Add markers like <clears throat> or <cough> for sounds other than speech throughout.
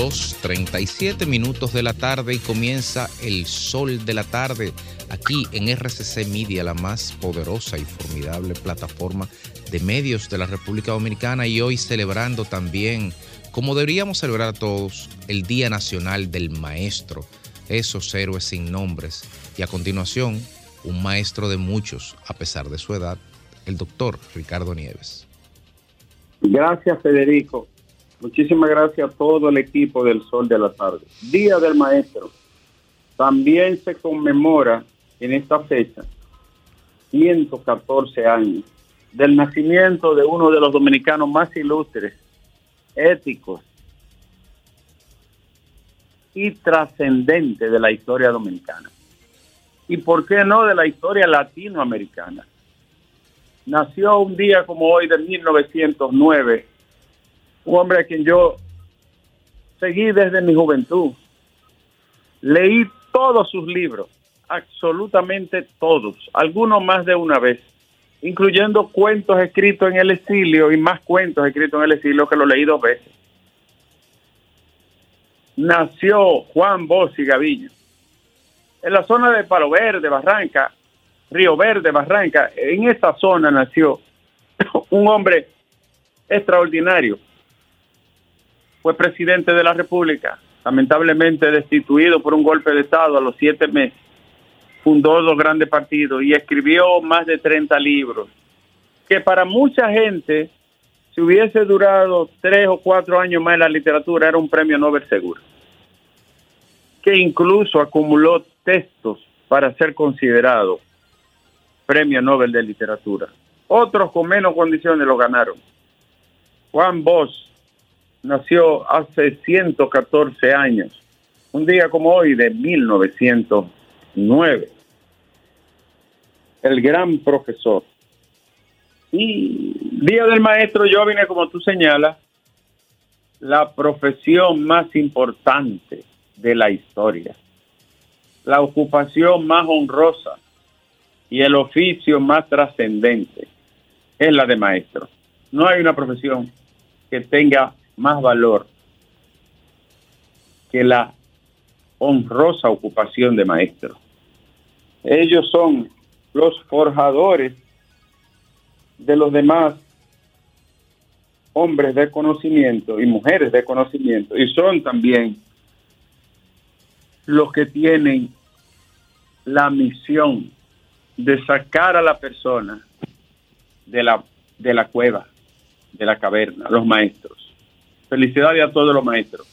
2.37 minutos de la tarde y comienza el sol de la tarde aquí en RCC Media, la más poderosa y formidable plataforma de medios de la República Dominicana y hoy celebrando también, como deberíamos celebrar todos, el Día Nacional del Maestro, esos héroes sin nombres. Y a continuación, un maestro de muchos, a pesar de su edad, el doctor Ricardo Nieves. Gracias, Federico. Muchísimas gracias a todo el equipo del Sol de la Tarde. Día del Maestro. También se conmemora en esta fecha 114 años del nacimiento de uno de los dominicanos más ilustres, éticos y trascendentes de la historia dominicana. Y por qué no de la historia latinoamericana. Nació un día como hoy de 1909 un hombre a quien yo seguí desde mi juventud. Leí todos sus libros, absolutamente todos, algunos más de una vez, incluyendo cuentos escritos en el exilio y más cuentos escritos en el exilio que lo leí dos veces. Nació Juan Bossi Gaviño en la zona de Palo Verde, Barranca, Río Verde, Barranca. En esa zona nació <coughs> un hombre extraordinario fue presidente de la República, lamentablemente destituido por un golpe de Estado a los siete meses. Fundó dos grandes partidos y escribió más de 30 libros, que para mucha gente, si hubiese durado tres o cuatro años más en la literatura, era un premio Nobel seguro. Que incluso acumuló textos para ser considerado premio Nobel de literatura. Otros con menos condiciones lo ganaron. Juan Bosch, nació hace 114 años, un día como hoy de 1909. El gran profesor. Y Día del Maestro, yo vine, como tú señalas, la profesión más importante de la historia, la ocupación más honrosa y el oficio más trascendente es la de maestro. No hay una profesión que tenga más valor que la honrosa ocupación de maestro. Ellos son los forjadores de los demás hombres de conocimiento y mujeres de conocimiento y son también los que tienen la misión de sacar a la persona de la, de la cueva, de la caverna, los maestros. Felicidades a todos los maestros.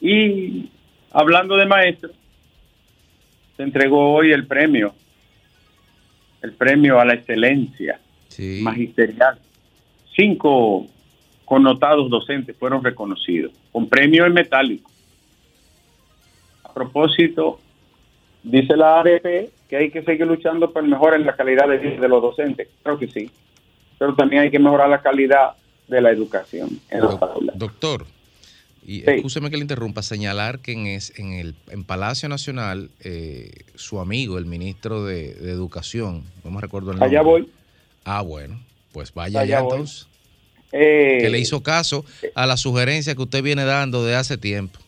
Y hablando de maestros, se entregó hoy el premio, el premio a la excelencia magisterial. Cinco connotados docentes fueron reconocidos con premio en metálico. A propósito, dice la ADP que hay que seguir luchando por mejorar la calidad de vida de los docentes. Creo que sí. Pero también hay que mejorar la calidad de la educación en Doctor, y escúcheme que le interrumpa, señalar que en, es, en el en Palacio Nacional, eh, su amigo, el ministro de, Educación, no me recuerdo el nombre. Allá voy. Ah, bueno, pues vaya allá, entonces. que le hizo caso a la sugerencia que usted viene dando de hace tiempo.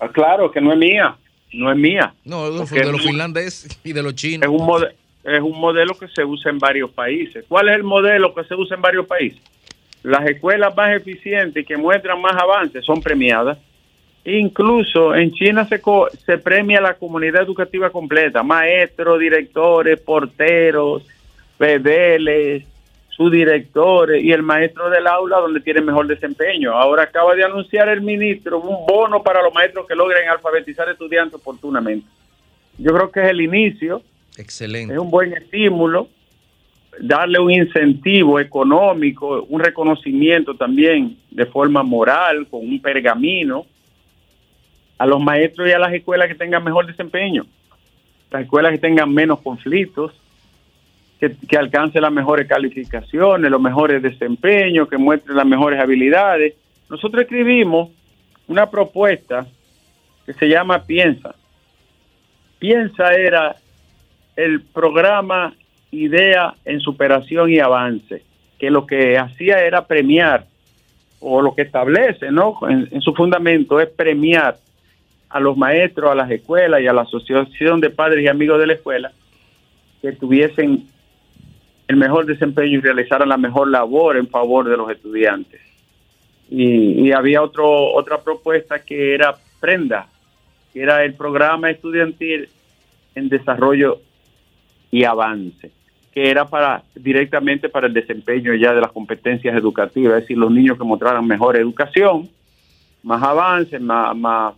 Ah, claro, que no es mía, no es mía. No, es de los finlandeses y de los chinos. Es un, es un modelo que se usa en varios países. ¿Cuál es el modelo que se usa en varios países? Las escuelas más eficientes y que muestran más avances son premiadas. Incluso en China se, se premia la comunidad educativa completa, maestros, directores, porteros, pedeles, subdirectores y el maestro del aula donde tiene mejor desempeño. Ahora acaba de anunciar el ministro un bono para los maestros que logren alfabetizar estudiantes oportunamente. Yo creo que es el inicio. Excelente. Es un buen estímulo darle un incentivo económico, un reconocimiento también de forma moral, con un pergamino, a los maestros y a las escuelas que tengan mejor desempeño, las escuelas que tengan menos conflictos, que, que alcancen las mejores calificaciones, los mejores desempeños, que muestren las mejores habilidades. Nosotros escribimos una propuesta que se llama Piensa, Piensa era el programa Idea en Superación y Avance, que lo que hacía era premiar, o lo que establece, ¿no? En, su fundamento es premiar a los maestros, a las escuelas y a la asociación de padres y amigos de la escuela que tuviesen el mejor desempeño y realizaran la mejor labor en favor de los estudiantes. Y, y había otro, otra propuesta que era Prenda, que era el programa estudiantil en desarrollo y avance, que era para directamente para el desempeño ya de las competencias educativas, es decir, los niños que mostraran mejor educación, más avance, más, más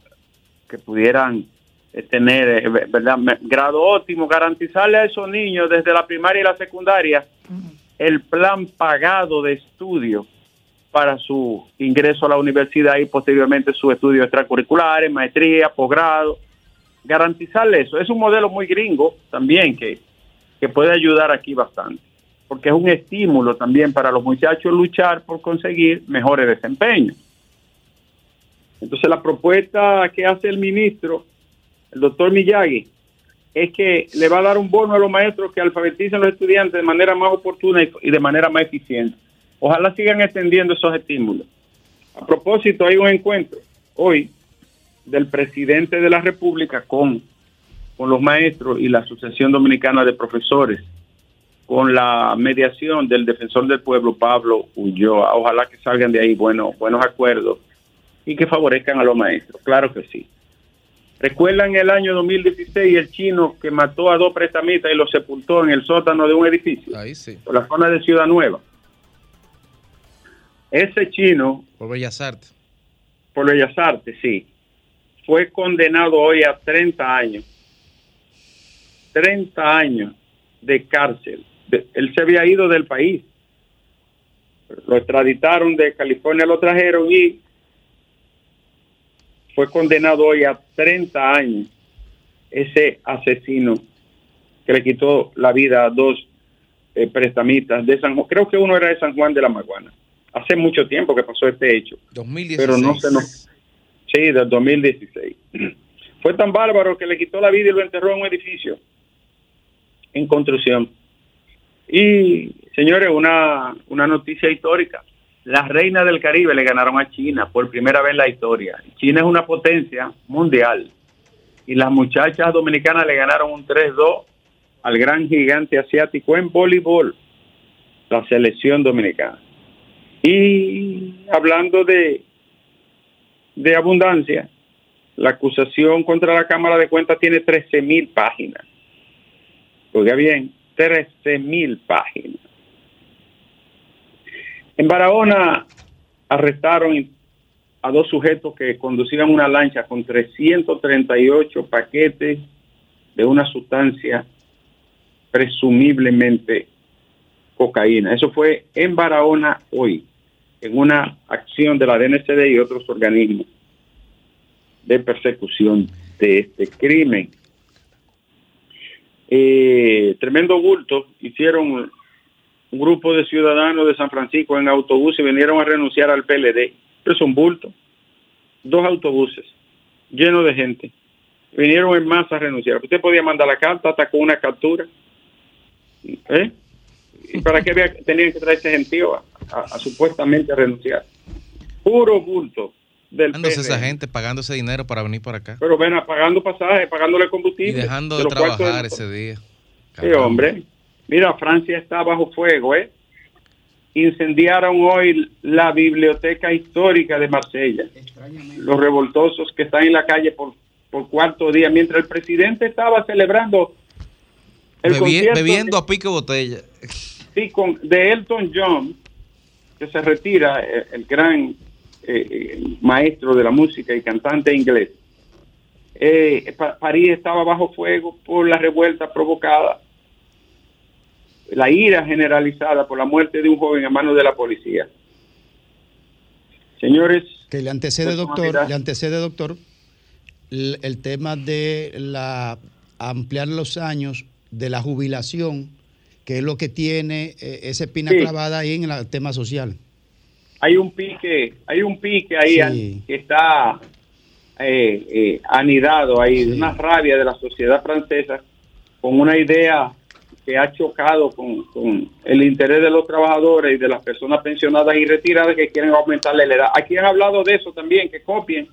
que pudieran eh, tener eh, verdad grado óptimo, garantizarle a esos niños desde la primaria y la secundaria el plan pagado de estudio para su ingreso a la universidad y posteriormente sus estudios extracurriculares, maestría, posgrado, garantizarle eso. Es un modelo muy gringo también que, que puede ayudar aquí bastante, porque es un estímulo también para los muchachos luchar por conseguir mejores desempeños. Entonces la propuesta que hace el ministro, el doctor Miyagi, es que le va a dar un bono a los maestros que alfabeticen a los estudiantes de manera más oportuna y de manera más eficiente. Ojalá sigan extendiendo esos estímulos. A propósito, hay un encuentro hoy del presidente de la República con, con los maestros y la Asociación Dominicana de Profesores, con la mediación del defensor del pueblo, Pablo Ulloa. Ojalá que salgan de ahí buenos, buenos acuerdos y que favorezcan a los maestros. Claro que sí. ¿Recuerdan el año 2016 el chino que mató a dos prestamistas y los sepultó en el sótano de un edificio? Ahí sí. Por la zona de Ciudad Nueva. Ese chino... Por Bellas Artes. Por Bellas Artes, sí. Fue condenado hoy a 30 años. 30 años de cárcel. él se había ido del país. Lo extraditaron de California, lo trajeron y fue condenado hoy a 30 años ese asesino que le quitó la vida a dos eh, prestamistas de San Juan. Creo que uno era de San Juan de la Maguana hace mucho tiempo que pasó este hecho. 2016. Pero no se nos... Sí, del 2016. <clears throat> Fue tan bárbaro que le quitó la vida y lo enterró en un edificio en construcción. Y, señores, una, una noticia histórica. Las reinas del Caribe le ganaron a China por primera vez en la historia. China es una potencia mundial. Y las muchachas dominicanas le ganaron un 3-2 al gran gigante asiático en voleibol, la selección dominicana. Y hablando de, de abundancia, la acusación contra la Cámara de Cuentas tiene 13 mil páginas. Oiga bien, 13 mil páginas. En Barahona arrestaron a dos sujetos que conducían una lancha con 338 paquetes de una sustancia presumiblemente cocaína. Eso fue en Barahona hoy en una acción de la DNCD y otros organismos de persecución de este crimen. Eh, tremendo bulto hicieron un grupo de ciudadanos de San Francisco en autobús y vinieron a renunciar al PLD. Pero es un bulto. Dos autobuses llenos de gente. Vinieron en masa a renunciar. Usted podía mandar la carta hasta con una captura. ¿Eh? ¿Y para qué tenían que traerse gentío a, supuestamente renunciar? Puro bulto del esa gente pagando ese dinero para venir por acá. Pero ven, pagando pasajes, pagándole combustible. Y dejando de, trabajar ese día. Sí, hombre. Mira, Francia está bajo fuego, ¿eh? Incendiaron hoy la biblioteca histórica de Marsella. Los revoltosos que están en la calle por, por cuarto día, mientras el presidente estaba celebrando el bebiendo a pique botella sí, con, de Elton John, que se retira, eh, el, gran eh, eh, maestro de la música y cantante inglés. París estaba bajo fuego por la revuelta provocada, la ira generalizada por la muerte de un joven a manos de la policía. Señores. Que le antecede, doctor, le antecede, doctor, el, el tema de la ampliar los años de la jubilación que es lo que tiene eh, esa espina clavada ahí en el tema social. Hay un pique, hay un pique ahí que está, eh, eh, anidado ahí, una rabia de la sociedad francesa con una idea que ha chocado con, el interés de los trabajadores y de las personas pensionadas y retiradas que quieren aumentarle la edad. Aquí han hablado de eso también, que copien.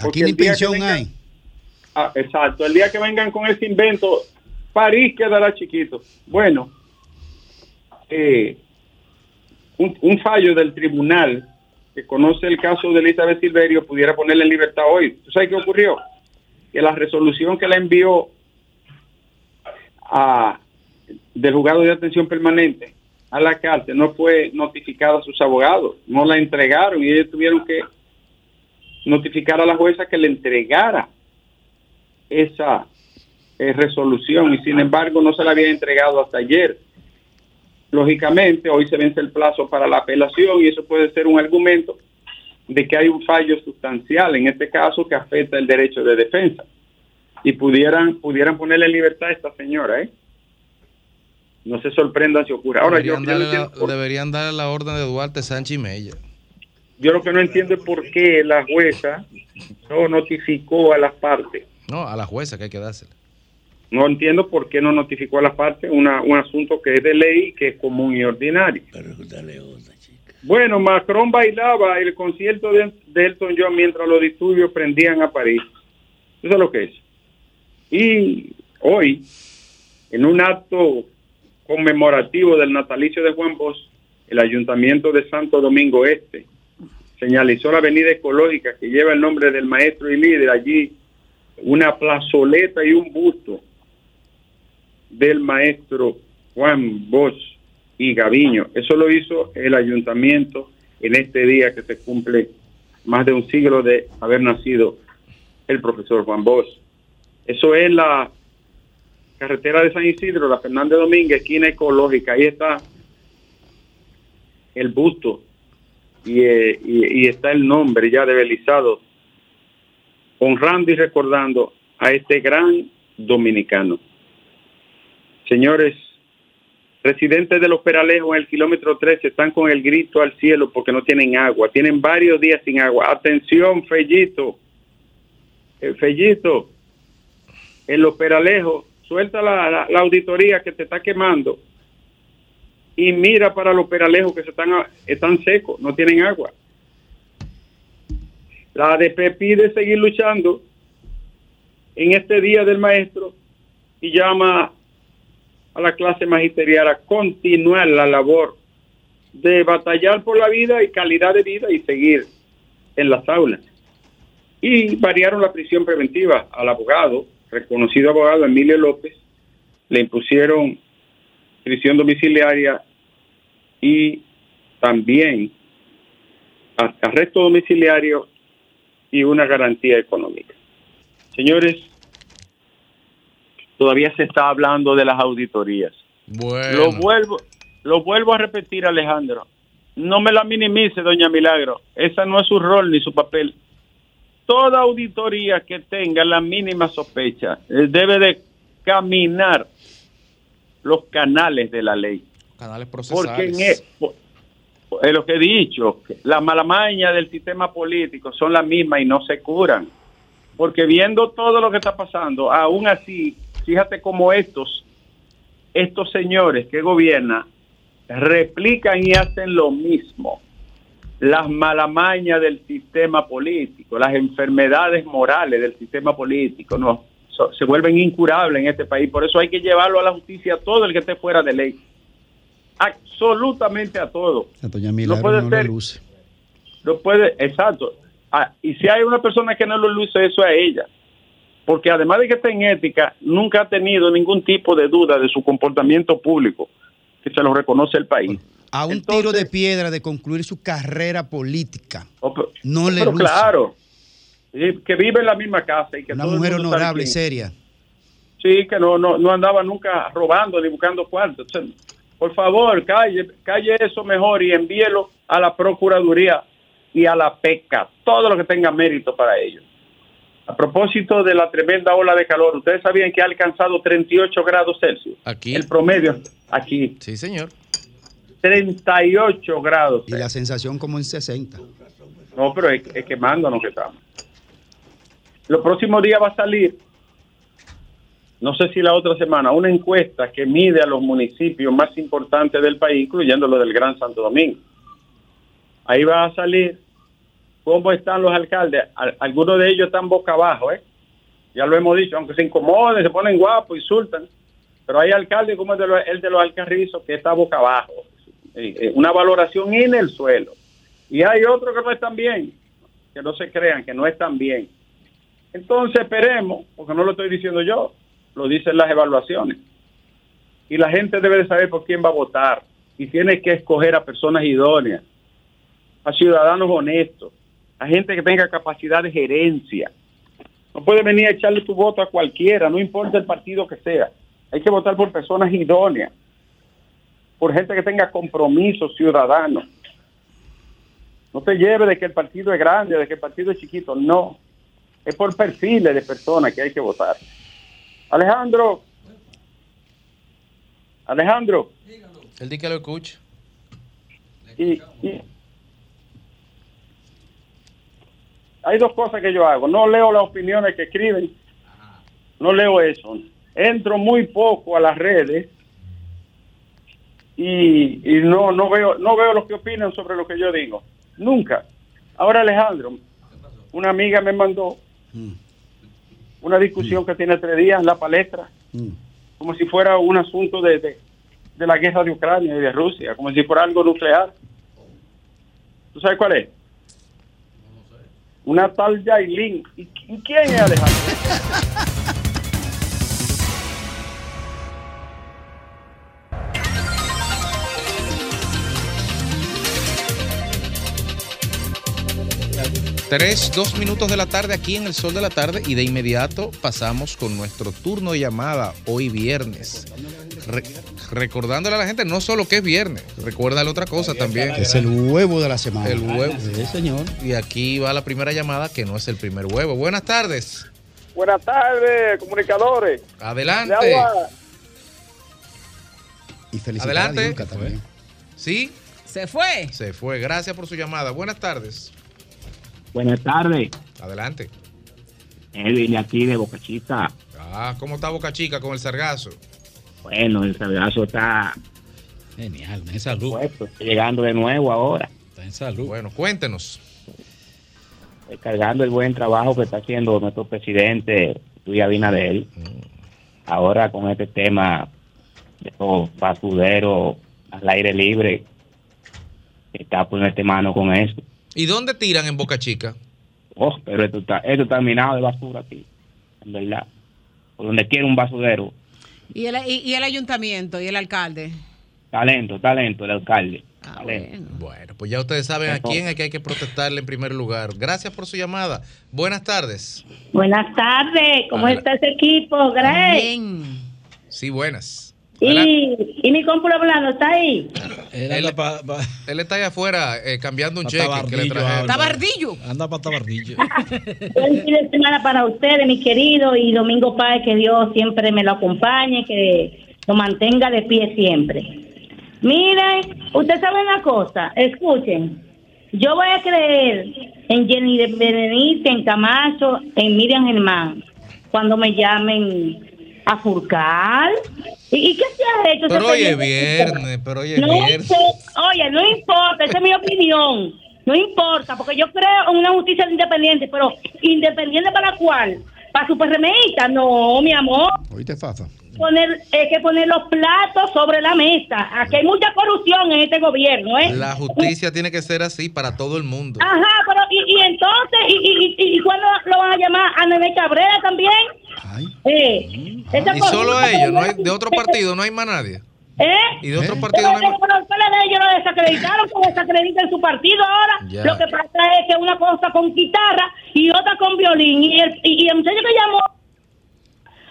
Aquí ni pensión hay. Ah, exacto, el día que vengan con ese invento, París quedará chiquito. Bueno, eh, un, fallo del tribunal que conoce el caso de Elizabeth Silverio pudiera ponerle en libertad hoy. ¿Tú sabes qué ocurrió? Que la resolución que la envió a, del juzgado de atención permanente a la cárcel no fue notificada a sus abogados, no la entregaron y ellos tuvieron que notificar a la jueza que le entregara esa eh, resolución y sin embargo no se la había entregado hasta ayer. Lógicamente, hoy se vence el plazo para la apelación y eso puede ser un argumento de que hay un fallo sustancial en este caso que afecta el derecho de defensa y pudieran pudieran ponerle en libertad a esta señora, ¿eh? No se sorprendan si ocurre. Ahora deberían, yo, darle la, deberían darle la orden de Duarte Sánchez y Mella. Yo lo que no entiendo es por qué la jueza no notificó a las partes. No, a la jueza que hay que dársela. No entiendo por qué no notificó a las partes un asunto que es de ley, que es común y ordinario. Bueno, Macron bailaba el concierto de, Elton John mientras los disturbios prendían a París. Eso es lo que es. Y hoy, en un acto conmemorativo del natalicio de Juan Bosch, el Ayuntamiento de Santo Domingo Este señalizó la avenida ecológica que lleva el nombre del maestro y líder allí, una plazoleta y un busto del maestro Juan Bosch y Gaviño. Eso lo hizo el ayuntamiento en este día que se cumple más de un siglo de haber nacido el profesor Juan Bosch. Eso es la carretera de San Isidro, la Fernández Domínguez, esquina ecológica. Ahí está el busto y, eh, y, está el nombre ya de Belizado, honrando y recordando a este gran dominicano. Señores, residentes de los Peralejos en el kilómetro 13 están con el grito al cielo porque no tienen agua. Tienen varios días sin agua. Atención, Fellito. Eh, Fellito, en los Peralejos, suelta la, auditoría que te está quemando y mira para los Peralejos que se están, están secos, no tienen agua. La ADP pide seguir luchando en este día del maestro y llama a la clase magisterial a continuar la labor de batallar por la vida y calidad de vida y seguir en las aulas. Y variaron la prisión preventiva al abogado, reconocido abogado Emilio López, le impusieron prisión domiciliaria y también arresto domiciliario y una garantía económica. Señores, todavía se está hablando de las auditorías. Lo vuelvo, lo vuelvo a repetir, Alejandro. No me la minimice, doña Milagro. Esa no es su rol ni su papel. Toda auditoría que tenga la mínima sospecha eh, debe de caminar los canales de la ley. Canales procesales. Porque en, lo que he dicho, la malamaña del sistema político son las mismas y no se curan. Porque viendo todo lo que está pasando, aún así fíjate cómo estos, estos señores que gobiernan replican y hacen lo mismo. Las malamañas del sistema político, las enfermedades morales del sistema político, no, se vuelven incurables en este país. Por eso hay que llevarlo a la justicia a todo el que esté fuera de ley. Absolutamente a todo. no puede ser. Luce. No puede, exacto. Ah, y si hay una persona que no lo luce, eso es ella porque además de que está en ética, nunca ha tenido ningún tipo de duda de su comportamiento público, que se lo reconoce el país. A un tiro de piedra de concluir su carrera política. Oh, no le pero claro, que vive en la misma casa y que una mujer honorable y seria. Sí, que no, no, no andaba nunca robando ni buscando cuartos. por favor, calle, calle eso mejor y envíelo a la Procuraduría y a la PECA, todo lo que tenga mérito para ellos. A propósito de la tremenda ola de calor, ¿ustedes sabían que ha alcanzado 38 grados Celsius? Aquí. El promedio, aquí. Sí, señor. 38 grados. Y la sensación como en 60. No, pero es, quemándonos que estamos. Los próximos días va a salir, no sé si la otra semana, una encuesta que mide a los municipios más importantes del país, incluyendo los del Gran Santo Domingo. Ahí va a salir cómo están los alcaldes. Algunos de ellos están boca abajo, ¿eh? Ya lo hemos dicho, aunque se incomoden, se ponen guapos, insultan. Pero hay alcaldes como el de los, el de los Alcarrizos que está boca abajo. Eh, eh, una valoración en el suelo. Y hay otros que no están bien, que no se crean, que no están bien. Entonces esperemos, porque no lo estoy diciendo yo, lo dicen las evaluaciones. Y la gente debe de saber por quién va a votar. Y tiene que escoger a personas idóneas, a ciudadanos honestos, a gente que tenga capacidad de gerencia. No puede venir a echarle tu voto a cualquiera, no importa el partido que sea. Hay que votar por personas idóneas, por gente que tenga compromiso ciudadano. No te lleve de que el partido es grande, de que el partido es chiquito, no. Es por perfiles de personas que hay que votar. Alejandro. Alejandro. El día que lo escucha. Y, hay dos cosas que yo hago. No leo las opiniones que escriben. No leo eso. Entro muy poco a las redes y, no no veo no veo lo que opinan sobre lo que yo digo. Nunca. Ahora Alejandro, una amiga me mandó una discusión que tiene tres días en la palestra, mm. como si fuera un asunto de, de, la guerra de Ucrania y de Rusia, como si fuera algo nuclear. ¿Tú sabes cuál es? Una tal Yailin. ¿Y quién es Alejandro? 3, 2 minutos de la tarde aquí en el sol de la tarde y de inmediato pasamos con nuestro turno de llamada hoy viernes. recordándole a la gente no solo que es viernes, recuérdale otra cosa también. Es el huevo de la semana. El huevo. Sí, señor. Y aquí va la primera llamada que no es el primer huevo. Buenas tardes. Buenas tardes, comunicadores. Adelante. Y felicidades Adelante. también. ¿Sí? Se fue. Se fue. Gracias por su llamada. Buenas tardes. Buenas tardes. Adelante. Edwin, aquí de Boca Chica. Ah, ¿cómo está Boca Chica con el sargazo? Bueno, el sargazo está... Genial, en salud. Puesto, llegando de nuevo ahora. Está en salud. Bueno, cuéntenos. Cargando el buen trabajo que está haciendo nuestro presidente, Luis Abinader. Mm. Ahora con este tema de los basureros al aire libre, está poniendo mano con eso. ¿Y dónde tiran en Boca Chica? Oh, pero esto está, esto está minado de basura aquí, en verdad. Por donde quiera un basurero. ¿Y el, y, el ayuntamiento y el alcalde? Talento, talento, el alcalde. Ah, bueno. pues ya ustedes saben a quién es que hay que protestarle en primer lugar. Gracias por su llamada. Buenas tardes. Buenas tardes. ¿Cómo está ese equipo, Greg? Bien. Sí, buenas. Y, y mi compu hablando, ¿está ahí? Él, está ahí afuera eh, cambiando un cheque que le trajeron. ¿Tabardillo? Anda para Tabardillo. <laughs> Buen fin de semana para ustedes, mi querido, y Domingo Páez, que Dios siempre me lo acompañe, que lo mantenga de pie siempre. Miren, ustedes saben una cosa, escuchen. Yo voy a creer en Jenny de Berenice, en Camacho, en Miriam Germán, cuando me llamen a Furcal. ¿Y, qué se ha hecho? Pero hoy es viernes, pero hoy es no viernes. oye, no importa, esa es mi opinión. No importa, porque yo creo en una justicia independiente, pero ¿independiente para cuál? ¿Para su PRMista? No, mi amor. Oíste, Fafa. Poner, hay que poner los platos sobre la mesa. Aquí hay mucha corrupción en este gobierno, ¿eh? La justicia tiene que ser así para todo el mundo. Ajá, pero ¿y, y entonces? ¿Y, y, y cuándo lo van a llamar? ¿A Nene Cabrera también? Ay. Eh, y solo a ellos, no hay, de otro partido no hay más nadie. ¿Eh? Y de otro partido no hay más Pero de ellos lo desacreditaron, porque desacreditan su partido ahora. Lo que pasa es que una cosa con guitarra y otra con violín. Y el, y el muchacho que llamó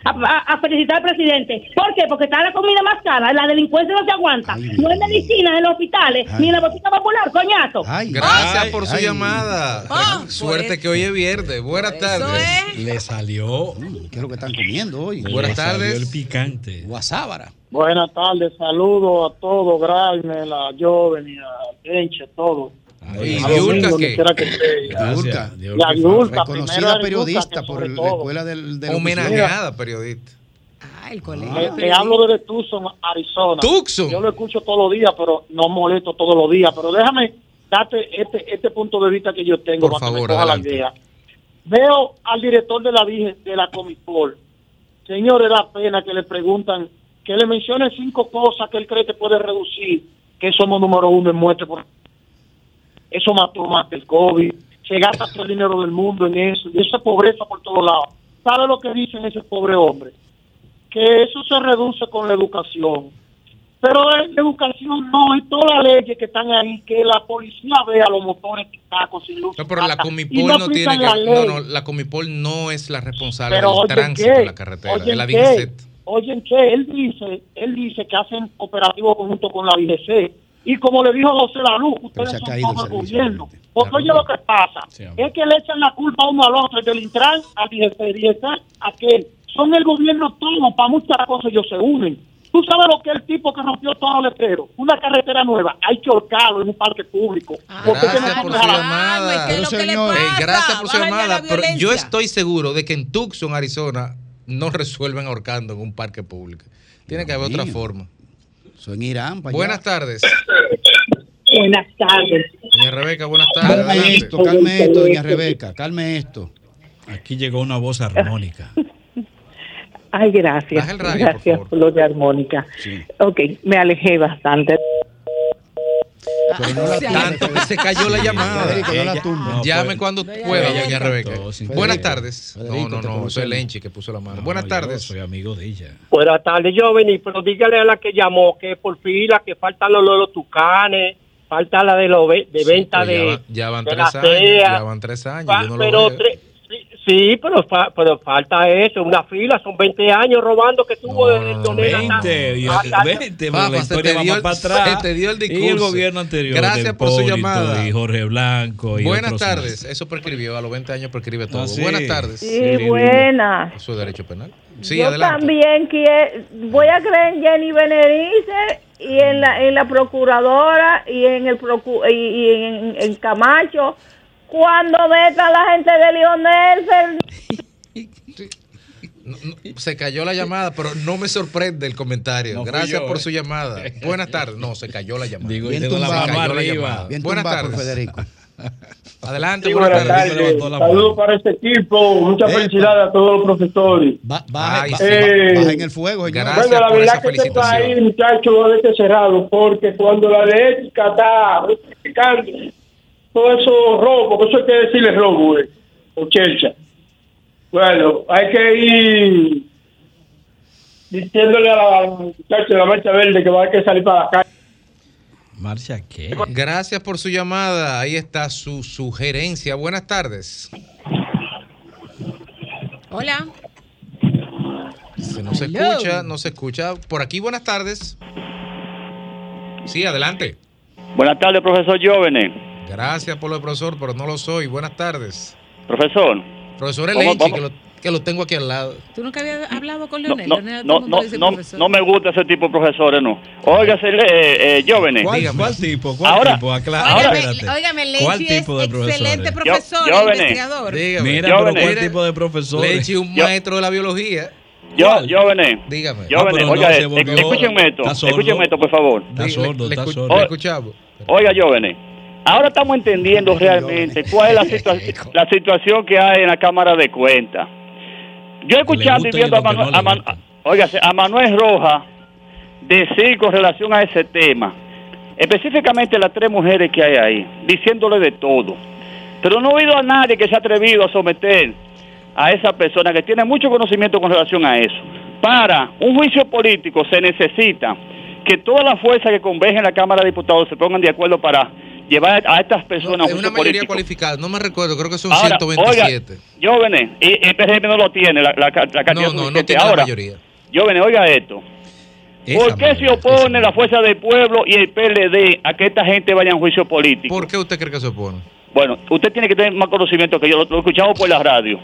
a, felicitar al presidente. ¿Por qué? Porque está la comida más cara, la delincuencia no se aguanta. no hay medicina en los hospitales, ni en la botica popular, coñazo. Gracias por su llamada. Ah, Suerte pues. que hoy es viernes. Buenas tardes. Le salió. ¿Qué es lo que están comiendo hoy? Buenas tardes. el picante. Guasábara. Buenas tardes, saludos a todos, Graeme, a Joven y a Enche, todos. ¿Y A qué? donde quiera que esté. La Reconocida periodista por la escuela del, del Homenajeada periodista. Ah, el colegio. Le, le hablo desde Tucson, Arizona. Tucson. Yo lo escucho todos los días, pero no molesto todos los días. Pero déjame darte este, este punto de vista que yo tengo Por favor, que me coja adelante. la idea. Veo al director de la de la Comipol. Señores, da pena que le preguntan, que le mencione cinco cosas que él cree que puede reducir, que somos número uno en muerte. Por... Eso mató más que el COVID. Se gasta todo el dinero del mundo en eso. Y eso es pobreza por todos lados. ¿Sabe lo que dicen ese pobre hombre? que eso se reduce con la educación. Pero la educación no, es todas las leyes que están ahí, que la policía vea los motores tacos sin luz. No, pero la Comipol no no tiene aplican que. la No, no, la Comipol no es la responsable Pero del tránsito en la carretera. Es la. DGCET. Oye, ¿qué? Él dice, él dice que hacen operativo conjunto con la DGC. Y como le dijo José Lanús, ustedes son caído todo el gobierno. Porque oye lo que pasa, Sí, es que le echan la culpa uno al otro, del Intran al DGC a aquel. Son el gobierno todo, para muchas cosas ellos se unen. Tú sabes lo que es el tipo que rompió todo el letrero. Una carretera nueva, hay que ahorcarlo en un parque público. Porque Gracias que por a- llamada. Ay, ¿qué es lo Pero, que le señor, Eh, gracias por su a llamada, pero yo estoy seguro de que en Tucson, Arizona, no resuelven ahorcando en un parque público. Tiene que haber otra forma. Eso en Irán. para allá. Buenas tardes. Buenas tardes. Doña Rebeca, buenas tardes. Calme Adelante. esto, calme esto, doña Rebeca, calme esto. Aquí llegó una voz armónica. Ay, gracias. Baja el radio, por gracias favor. por lo de armónica. Sí. Ok, me alejé bastante. Pero no la Tanto que se cayó la llamada. Federico, no la tumbe. no, Llame fue- cuando pueda, ella doña Rebeca. sin Buenas tardes. Federico, No, no, te no, soy el Lenchi que puso la mano. No, Buenas yo tardes. Soy amigo de ella. Buenas tardes, yo vení, pero dígale a la que llamó que por fila, que falta lo de los tucanes, falta la de, los ve- de venta Pues ya, de, van- ya van de tres la años. CEA. Ya van tres años. Yo no lo pero veo. tre- sí, sí, pero, fa- pero falta eso, una fila, son 20 años robando que tuvo No, el no, no, Donel hasta- 20, y- hasta- 20, pero Papa, la se historia va dio más el- para atrás. se te dio el Y el discurso. gobierno anterior. Gracias por su Hipólito llamada. Y Jorge Blanco. Y Buenas tardes. más. Eso prescribió. A los 20 años prescribe todo. Ah, sí. Buenas tardes. Sí, buenas. Eso es derecho penal. Sí, Yo adelante. también quiero, voy a creer en Jenny Benedice y en la, en la procuradora y en el procu y, y en, en Camacho cuando meta a la gente de Lionel Fernández. No, no, se cayó la llamada, pero no me sorprende el comentario. No Gracias yo, por eh. su llamada. Buenas tardes. No, se cayó la llamada. Digo, Bien la tumbado. mano Cayó la arriba. llamada. Bien Buenas tumbado tardes. Federico. <laughs> Adelante, Sí, buenas buenas tardes. Saludos para este equipo, mucha Epa. felicidad a todos los profesores. Ba- baja, Eh, bajen el fuego. Gracias bueno, la por verdad esa que este país, muchachos, lo de este cerrado, porque cuando la de ética está todo eso robo, que eso hay que decirle robo, eh, o chelcha. Bueno, hay que ir diciéndole a la de la marcha verde que va a haber que salir para la calle. ¿Marcha qué? Gracias por su llamada. Ahí está su sugerencia. Buenas tardes. Hola. Se no se escucha, no se escucha. Por aquí, buenas tardes. Sí, adelante. Buenas tardes, profesor Jóvenes. Gracias por lo de profesor, pero no lo soy. Buenas tardes. Profesor, Profesor Elenchi, que lo, que lo tengo aquí al lado. ¿Tú nunca habías hablado con Leonel? no, Leonel, no, no, no, profesor. no me gusta ese tipo de profesores, no. Óigase, eh, eh, Jóvenes. ¿Cuál, Dígame. cuál tipo? ¿Cuál Ahora- tipo? Acla- Óigame, espérate. óigame, ¿Cuál Lenchi es tipo de excelente profesor, Yo- investigador. Dígame. Mira, Jóvenes. pero ¿cuál tipo de profesores? Lenchi, un Yo- maestro de la biología. Yo, ¿Cuál? Jóvenes. Dígame. Ah, Jóvenes, no, oiga, escúchenme esto, escúchenme esto, por favor. Está sordo, está sordo. Oiga, jóvenes, ahora estamos entendiendo realmente cuál es la, <laughs> situa- la situación que hay en la Cámara de Cuentas. Yo escuchando y viendo a Manuel, no a Man- a Manuel Rojas decir con relación a ese tema, específicamente las tres mujeres que hay ahí, diciéndole de todo. Pero no he oído a nadie que se ha atrevido a someter a esa persona que tiene mucho conocimiento con relación a eso. Para un juicio político se necesita que todas las fuerzas que convergen en la Cámara de Diputados se pongan de acuerdo para llevar a estas personas No, a una mayoría político. cualificada. No me recuerdo, creo que son Ahora, 127. Oiga, jóvenes, y, y PRM no lo tiene, la, la, la cantidad no, no, no tiene Ahora, la mayoría. Jóvenes, oiga esto. Esa ¿Por qué se opone la fuerza del pueblo y el PLD a que esta gente vaya a un juicio político? ¿Por qué usted cree que se opone? Bueno, usted tiene que tener más conocimiento que yo, lo, lo escuchamos por la radio.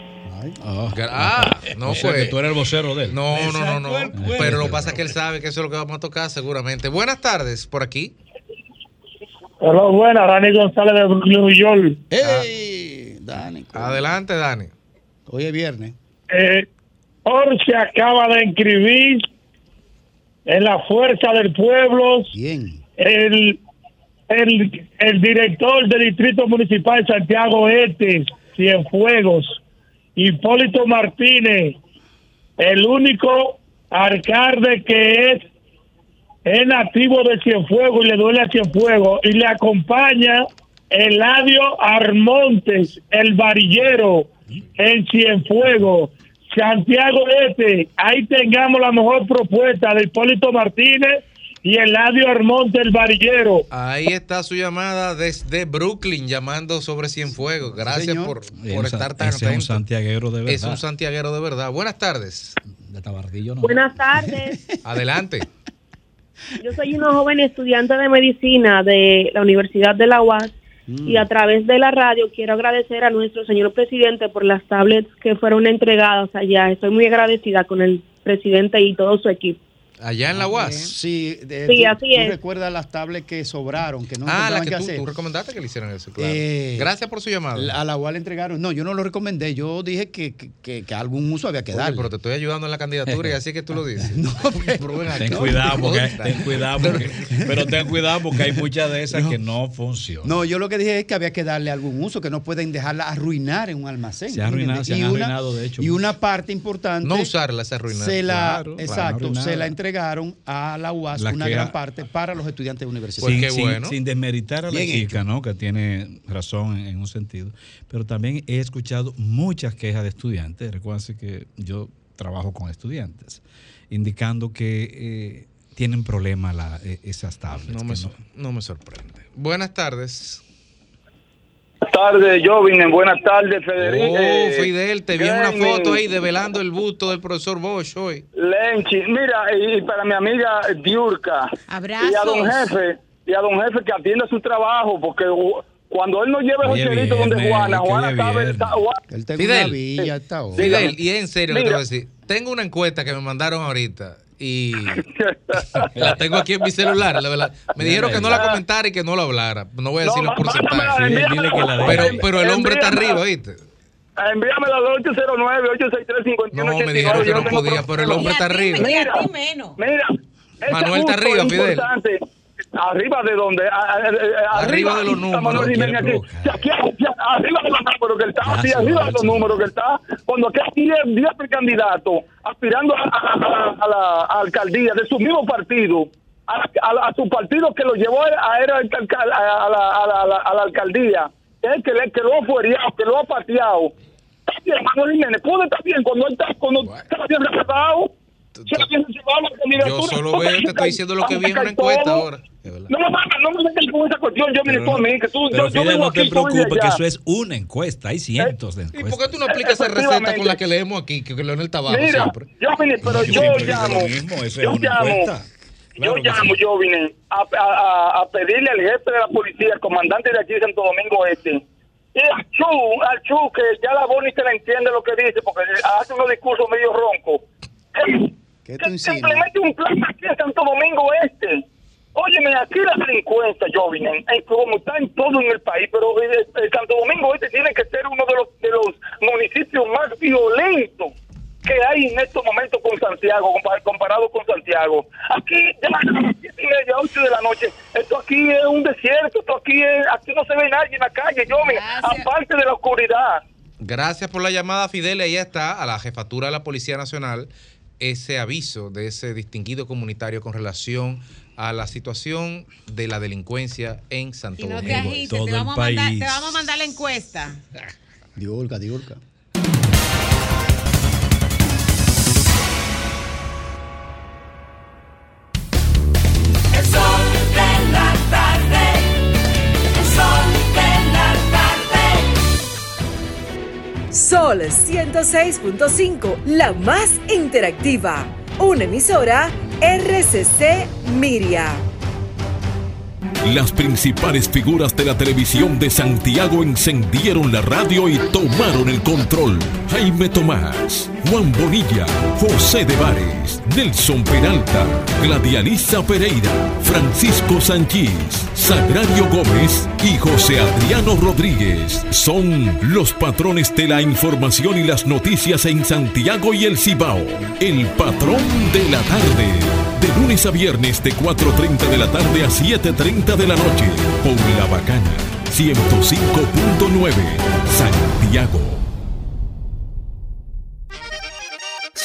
Ah, Ah, no o sea, fue. que tú eres el vocero de él. No, no, no, no. Pero lo que pasa es que él sabe que eso es lo que vamos a tocar seguramente. Buenas tardes, por aquí. Hola, buena, Dani González de New York. ¡Ey! Dani. Adelante, Dani. Hoy es viernes. Eh, Orce acaba de inscribir en la Fuerza del Pueblo Bien. el, el, el director del Distrito Municipal de Santiago Este, Cienfuegos, Hipólito Martínez, el único alcalde que es, es nativo de Cienfuegos y le duele a Cienfuegos, y le acompaña Eladio Armontes, el varillero en Cienfuegos. Santiago Este, ahí tengamos la mejor propuesta de Hipólito Martínez y Eladio Armonte, el varillero. Ahí está su llamada desde Brooklyn, llamando sobre Cienfuegos. Gracias Señor. por, por estar tan ese es un atento. santiaguero de verdad. Es un santiaguero de verdad. Buenas tardes. De Tabardillo no. Buenas tardes. Adelante. Yo soy una joven estudiante de medicina de la Universidad de la UAS y a través de la radio quiero agradecer a nuestro señor presidente por las tablets que fueron entregadas allá. Estoy muy agradecida con el presidente y todo su equipo. Allá en la UAS. Sí, de- Sí, tú- así tú es. recuerdas las tablets que sobraron, que no ah, la encontraban que tú, hacer? tú recomendaste que le hicieran eso, claro. Eh, Gracias por su llamada. La- A la UAS le entregaron. No, yo no lo recomendé. Yo dije que, que, que- algún uso había que darle. pero te estoy ayudando en la candidatura y así que tú lo dices. <laughs> <laughs> Pero ven Ten cuidado, porque, ten cuidado porque- pero ten cuidado porque hay muchas de esas que no funcionan. No, yo lo que dije es que había que darle algún uso, que no pueden dejarla arruinar en un almacén. Se ha arruinado, ¿entiendes? se han Y una- arruinado, de hecho, Y una parte importante. No usarla, se arruinar. Se la, Claro, exacto, arruinada. se la entregaron a la UAS, La una gran ha- parte para los estudiantes universitarios. sin, qué sin- bueno. sin desmeritar a la Bien chica, ¿no? Que tiene razón en, en un sentido. Pero también he escuchado muchas quejas de estudiantes. Recuerden que yo trabajo con estudiantes, indicando que eh, tienen problemas la- eh, esas tablets. Me, no me sorprende. Buenas tardes. Buenas tardes, Jovinen. Buenas tardes, Federico. Oh, Fidel, te vi en una foto ahí develando el busto del profesor Bosch hoy. Lenchi. Mira, y para mi amiga Diurka. Abrazos. Y a don jefe, y a don jefe que atienda su trabajo, porque cuando él no lleva el es jocherito donde Juana, Juana sabe. Él Fidel, una villa. Fidel, y en serio que te Mira. voy a decir, tengo una encuesta que me mandaron ahorita y la tengo aquí en mi celular, la verdad. Me dijeron que no la comentara y que no la hablara. No voy a decir No, los porcentajes. envíamela. Dile que la Pero, deje. pero el hombre está arriba, ¿viste? Envíamela al 809 863 No, me dijeron que no podía, pero el hombre está arriba. Mira. ti menos. Mira, Manuel está arriba, Fidel. Arriba de donde, A- a- a- Arriba de los números, aquí. aquí, arriba de los números que él está, se arriba de los números que él está, cuando aquí hay 10, 10 precandidatos aspirando a, la alcaldía de su mismo partido, a, a- a su partido que lo llevó a, a, a- a la, a la- a la- a la alcaldía, el que, le- que lo ha fuereado, que lo ha pateado. Está bien, Manuel Jiménez, puede estar bien cuando él está, cuando está bien representado. La Yo solo veo, te estoy diciendo lo que vi en una encuesta ahora. No me no me metas con esa cuestión, yo me mí, que tú, pero yo, no te preocupes, que eso es una encuesta. Hay cientos de ¿Y por encuestas. qué tú no aplicas esa receta con la que leemos aquí, que Leonel Tabajo Mira, siempre? yo vine, pero yo llamo, yo llamo, yo llamo, yo vine a, pedirle al jefe de la policía, el comandante de aquí de Santo Domingo Este, y al Chu, al Chu, que ya la Boni se le entiende lo que dice, porque hace unos discursos medio roncos. ¿Qué tú que insinúas? simplemente un plan aquí en Santo Domingo Este. Óyeme, aquí la delincuencia, Jovinen, como está en todo en el país, pero eh, Santo Domingo Este tiene que ser uno de los, de los municipios más violentos que hay en estos momentos con Santiago, compa- comparado con Santiago. Aquí, ya a las siete y media, ocho de la noche, esto aquí es un desierto, esto aquí es, aquí no se ve nadie en la calle, Jovinen, Gracias. aparte de la oscuridad. Gracias por la llamada, Fidel. Ahí está, a la jefatura de la Policía Nacional, ese aviso de ese distinguido comunitario con relación a la situación de la delincuencia en Santo Y no te Domingo. agites, todo te el vamos, a mandar, país. te vamos a mandar la encuesta. Diurca, diurca. Sol 106.5, la más interactiva. Una emisora RCC Miria. Las principales figuras de la televisión de Santiago encendieron la radio y tomaron el control. Jaime Tomás, Juan Bonilla, José de Vares, Nelson Peralta, Gladialisa Pereira, Francisco Sanchís, Sagrario Gómez y José Adriano Rodríguez son los patrones de la información y las noticias en Santiago y el Cibao. El patrón de la tarde. De lunes a viernes de 4.30 de la tarde a 7.30 de la noche. Por La Bacana 105.9 Santiago.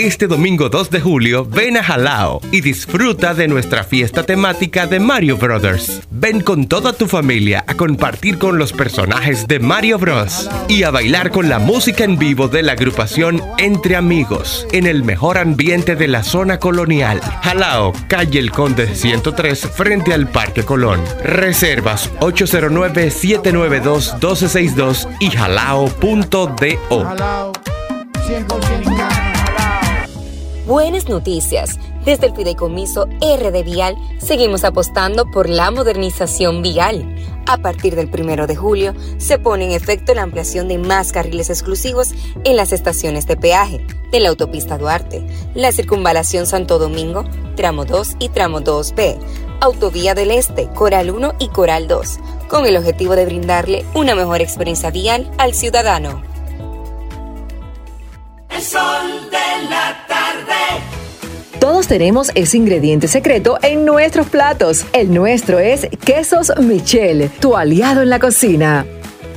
Este domingo 2 de julio, ven a Jalao y disfruta de nuestra fiesta temática de Mario Brothers. Ven con toda tu familia a compartir con los personajes de Mario Bros. y a bailar con la música en vivo de la agrupación Entre Amigos en el mejor ambiente de la zona colonial. Jalao, calle El Conde 103, frente al Parque Colón. Reservas 809-792-1262 y jalao.do. Buenas noticias. Desde el Fideicomiso RD Vial seguimos apostando por la modernización vial. A partir del primero de julio se pone en efecto la ampliación de más carriles exclusivos en las estaciones de peaje de la autopista Duarte, la circunvalación Santo Domingo, tramo 2 y tramo 2B, Autovía del Este, Coral 1 y Coral 2, con el objetivo de brindarle una mejor experiencia vial al ciudadano. El sol de la Todos tenemos ese ingrediente secreto en nuestros platos. El nuestro es Quesos Michel, tu aliado en la cocina.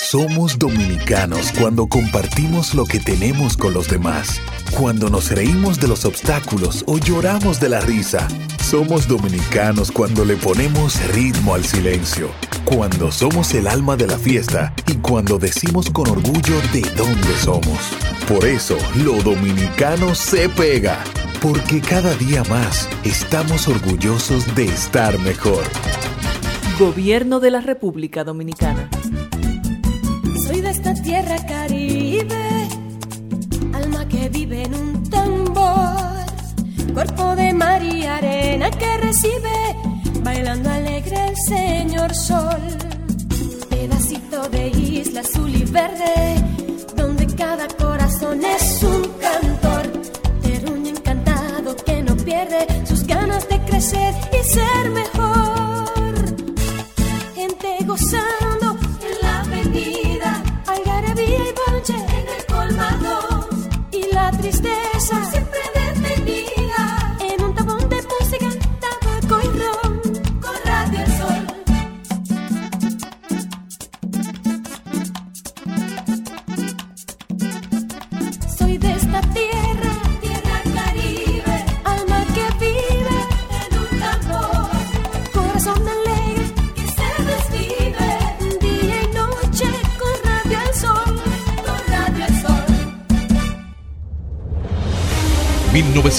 Somos dominicanos cuando compartimos lo que tenemos con los demás, cuando nos reímos de los obstáculos o lloramos de la risa. Somos dominicanos cuando le ponemos ritmo al silencio, cuando somos el alma de la fiesta y cuando decimos con orgullo de dónde somos. Por eso, lo dominicano se pega, porque cada día más estamos orgullosos de estar mejor. Gobierno de la República Dominicana. Esta tierra caribe, alma que vive en un tambor, cuerpo de mar y arena que recibe, bailando alegre el señor sol, pedacito de isla azul y verde, donde cada corazón es un cantor, terruño encantado que no pierde sus ganas de crecer y ser mejor,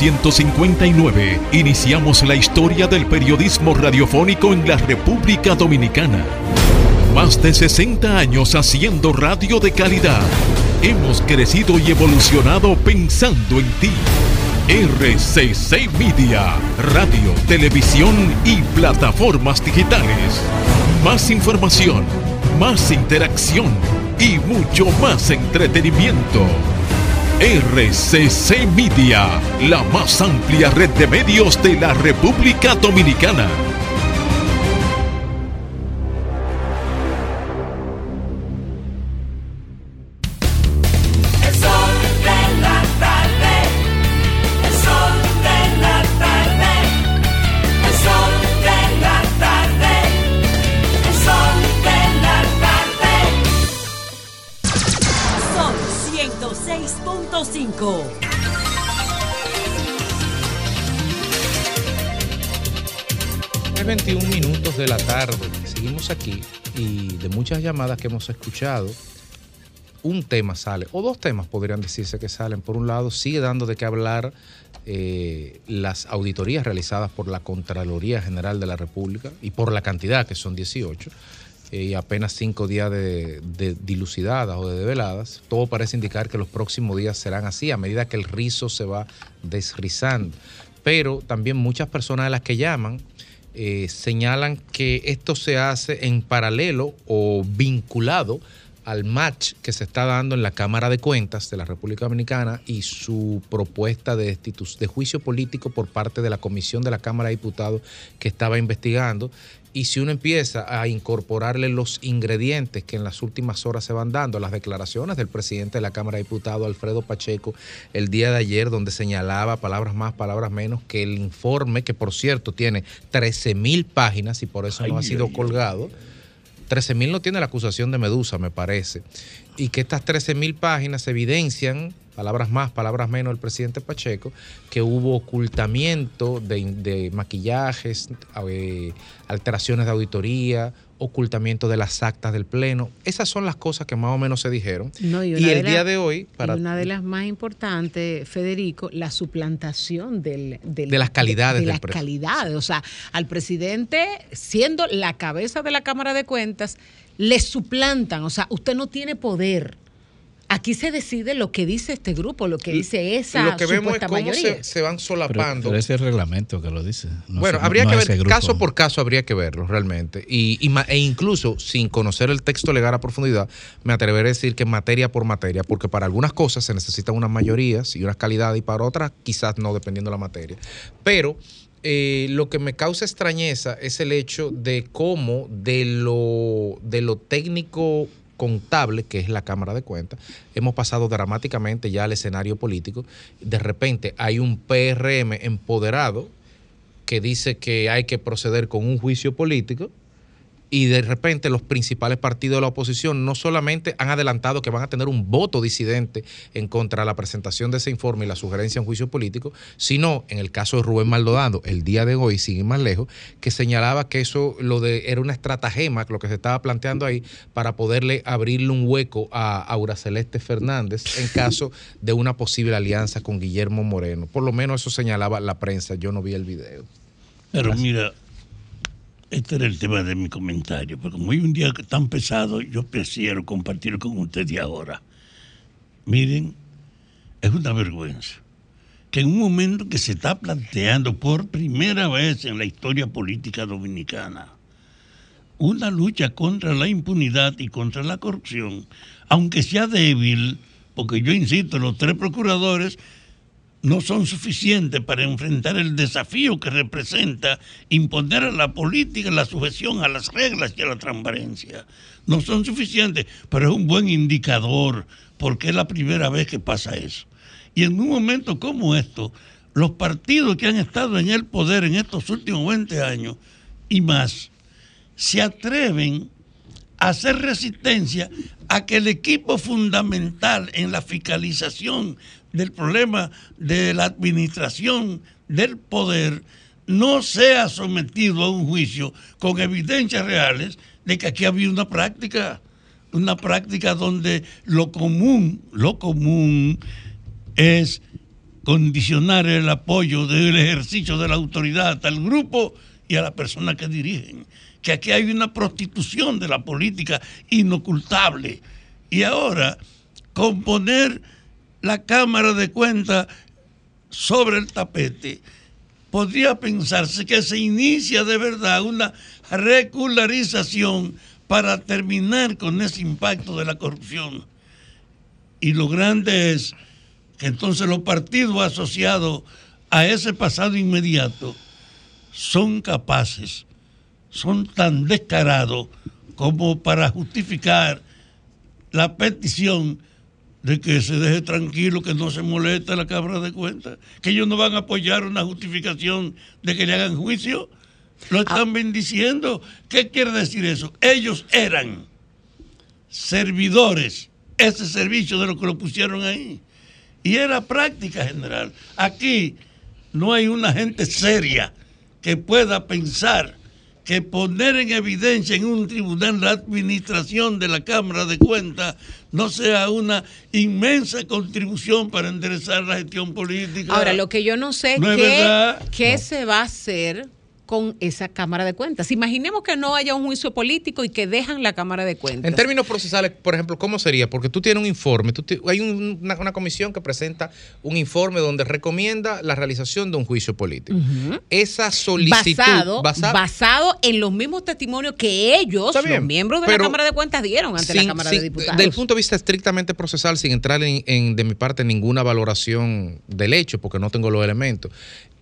1959 iniciamos la historia del periodismo radiofónico en la República Dominicana. Más de 60 años haciendo radio de calidad. Hemos crecido y evolucionado pensando en ti. RCC Media, radio, televisión y plataformas digitales. Más información, más interacción y mucho más entretenimiento. RCC Media, la más amplia red de medios de la República Dominicana. Muchas llamadas que hemos escuchado, un tema sale, o dos temas podrían decirse que salen. Por un lado, sigue dando de qué hablar eh, las auditorías realizadas por la Contraloría General de la República y por la cantidad, que son 18, eh, y apenas cinco días de, dilucidadas o de develadas. Todo parece indicar que los próximos días serán así, a medida que el rizo se va desrizando. Pero también muchas personas de las que llaman eh, señalan que esto se hace en paralelo o vinculado al match que se está dando en la Cámara de Cuentas de la República Dominicana y su propuesta de, de juicio político por parte de la Comisión de la Cámara de Diputados que estaba investigando. Y si uno empieza a incorporarle los ingredientes que en las últimas horas se van dando, las declaraciones del presidente de la Cámara de Diputados, Alfredo Pacheco, el día de ayer, donde señalaba palabras más, palabras menos, que el informe, que por cierto tiene 13 mil páginas y por eso no ha sido ay. colgado, 13 mil no tiene la acusación de Medusa, me parece. Y que estas 13 mil páginas evidencian, palabras más, palabras menos, del presidente Pacheco, que hubo ocultamiento de, de maquillajes, eh, alteraciones de auditoría, ocultamiento de las actas del Pleno. Esas son las cosas que más o menos se dijeron. No, y de el día de hoy, para y una de las más importantes, Federico, la suplantación del, del- De las calidades de, del las calidades. O sea, al presidente, siendo la cabeza de la Cámara de Cuentas, le suplantan. O sea, usted no tiene poder. Aquí se decide lo que dice este grupo, lo que dice esa lo que vemos es cómo se, se van Pero, solapando. pero es el reglamento que lo dice. no bueno, se- habría no que ver, caso por caso habría que verlo realmente. Y, y ma- e incluso sin conocer el texto legal a profundidad, me atreveré a decir que materia por materia, porque para algunas cosas se necesitan unas mayorías y unas calidades y para otras quizás no, dependiendo de la materia. Pero eh, lo que me causa extrañeza es el hecho de cómo de lo, de lo técnico contable, que es la Cámara de Cuentas, hemos pasado dramáticamente ya al escenario político. De repente hay un PRM empoderado que dice que hay que proceder con un juicio político y de repente los principales partidos de la oposición no solamente han adelantado que van a tener un voto disidente en contra de la presentación de ese informe y la sugerencia en juicio político, sino en el caso de Rubén Maldonado, el día de hoy, sigue más lejos, que señalaba que eso lo de, era una estratagema, lo que se estaba planteando ahí, para poderle abrirle un hueco a Aura Celeste Fernández en caso de una posible alianza con Guillermo Moreno. Por lo menos eso señalaba la prensa, yo no vi el video. Pero mira, este era el tema de mi comentario, porque como hoy un día tan pesado, yo prefiero compartir con ustedes ahora. Miren, es una vergüenza que en un momento que se está planteando por primera vez en la historia política dominicana una lucha contra la impunidad y contra la corrupción, aunque sea débil, porque yo insisto, los tres procuradores no son suficientes para enfrentar el desafío que representa imponer a la política la sujeción a las reglas y a la transparencia. No son suficientes, pero es un buen indicador porque es la primera vez que pasa eso. Y en un momento como esto, los partidos que han estado en el poder en estos últimos 20 años y más, se atreven a hacer resistencia a que el equipo fundamental en la fiscalización del problema de la administración del poder no sea sometido a un juicio con evidencias reales de que aquí había una práctica, una práctica donde lo común, lo común es condicionar el apoyo del ejercicio de la autoridad al grupo y a la persona que dirigen. Que aquí hay una prostitución de la política inocultable. Y ahora, componer la Cámara de Cuentas sobre el tapete, podría pensarse que se inicia de verdad una regularización para terminar con ese impacto de la corrupción. Y lo grande es que entonces los partidos asociados a ese pasado inmediato son capaces, son tan descarados como para justificar la petición de que se deje tranquilo, que no se moleste la Cámara de Cuentas, que ellos no van a apoyar una justificación de que le hagan juicio. Lo están bendiciendo. ¿Qué quiere decir eso? Ellos eran servidores, ese servicio de lo que lo pusieron ahí. Y era práctica general. Aquí no hay una gente seria que pueda pensar que poner en evidencia en un tribunal la administración de la Cámara de Cuentas no sea una inmensa contribución para enderezar la gestión política. Ahora, lo que yo no sé No es qué, qué se va a hacer con esa Cámara de Cuentas. Imaginemos que no haya un juicio político y que dejan la Cámara de Cuentas. En términos procesales, por ejemplo, ¿cómo sería? Porque tú tienes un informe, tú hay un- una, una comisión que presenta un informe donde recomienda la realización de un juicio político. Esa solicitud basado, basa- basado en los mismos testimonios que ellos, bien, los miembros de la Cámara de Cuentas, dieron ante la Cámara sin- de Diputados. Del punto de vista estrictamente procesal, sin entrar en, en, de mi parte ninguna valoración del hecho, porque no tengo los elementos.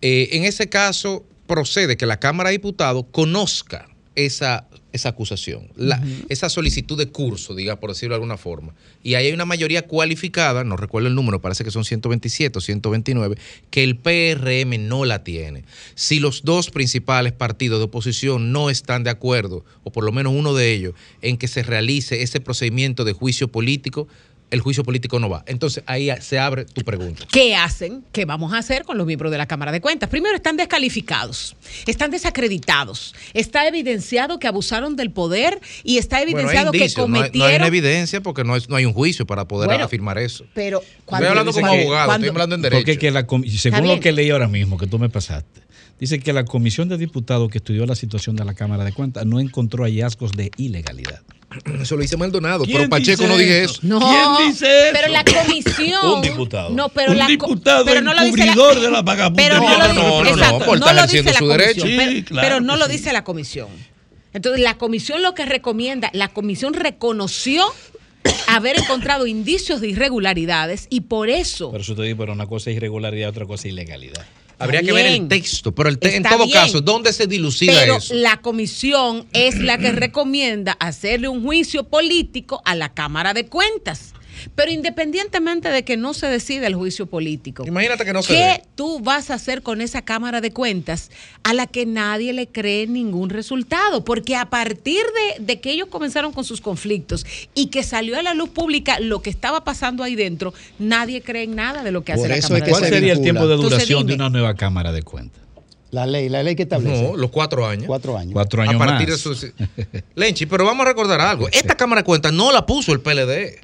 eh, en ese caso, procede que la Cámara de Diputados conozca esa, esa acusación, la- esa solicitud de curso, diga por decirlo de alguna forma. Y ahí hay una mayoría cualificada, no recuerdo el número, parece que son 127 o 129, que el PRM no la tiene. Si los dos principales partidos de oposición no están de acuerdo, o por lo menos uno de ellos, en que se realice ese procedimiento de juicio político, el juicio político no va. Entonces ahí se abre tu pregunta. ¿Qué hacen? ¿Qué vamos a hacer con los miembros de la Cámara de Cuentas? Primero, están descalificados, están desacreditados, está evidenciado que abusaron del poder y está Bueno, hay evidenciado que indicios, no hay- cometieron... no hay, una evidencia porque no, es- no hay un juicio para poder Bueno, afirmar eso. Pero Estoy hablando como cuando- abogado, cuando- estoy hablando en derecho. Porque que la com- según lo que leí ahora mismo, que tú me pasaste, dice que la comisión de diputados que estudió la situación de la Cámara de Cuentas no encontró hallazgos de ilegalidad. <clears throat> Eso lo dice Maldonado, ¿Quién pero Pacheco no dije eso? No, ¿Quién dice eso? pero la <clears throat> comisión. Un diputado. No, pero Un la diputado pero no lo dice la, encubridor de la vagabuണ്ടെría. Pero no, lo No, dice, no, no, exacto, no, por no estar lo dice la su comisión. derecho. pero, Sí, claro pero no lo sí. dice la comisión. Entonces, la comisión lo que recomienda, la comisión reconoció <coughs> haber encontrado indicios de irregularidades y por eso Pero eso te digo, pero una cosa es irregularidad, otra cosa es ilegalidad. Habría que ver el texto, pero el te- en todo bien. caso, ¿dónde se dilucida Pero eso? la comisión es la que recomienda hacerle un juicio político a la Cámara de Cuentas. Pero independientemente de que no se decida el juicio político, Imagínate que no se ¿qué dé. tú vas a hacer con esa Cámara de Cuentas a la que nadie le cree ningún resultado? Porque a partir de, de que ellos comenzaron con sus conflictos y que salió a la luz pública lo que estaba pasando ahí dentro, nadie cree en nada de lo que hace la Cámara es de que ¿Cuál se Cuentas. sería el tiempo de Entonces, duración de una nueva Cámara de Cuentas? La ley, la ley que establece. No, los cuatro años. Cuatro años. Cuatro años a partir más. de sus... <laughs> Lenchi, pero vamos a recordar algo. <laughs> Esta Cámara de Cuentas no la puso el PLD,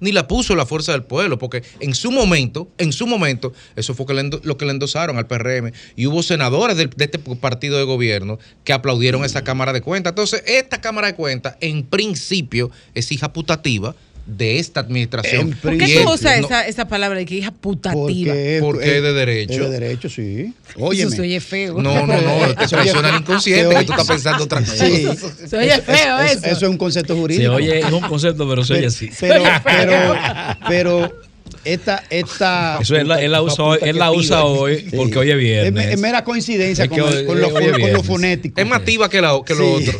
ni la puso la Fuerza del Pueblo, porque en su momento, en su momento, eso fue lo que le endosaron al PRM, y hubo senadores de, este partido de gobierno que aplaudieron esa Cámara de Cuentas. Entonces, esta Cámara de Cuentas, en principio, es hija putativa de esta administración. ¿Por qué tú usas no, esa, esa palabra de que hija putativa? Porque, Porque es de derecho. Es de derecho, sí. Eso Óyeme. se oye feo. No, no, no, <laughs> te Se traiciona el inconsciente, se que tú estás pensando otra cosa. Sí. <laughs> Se oye feo eso. Eso es un concepto Se jurídico. oye, es un concepto, pero se oye así. Pero, <laughs> pero, pero esta, esta. Eso él la- él la usa hoy- él la usa hoy porque hoy es viernes. Es, es mera coincidencia Es que con, hoy- con lo, con lo fonético. Es más activa que, la, que lo Sí. otro.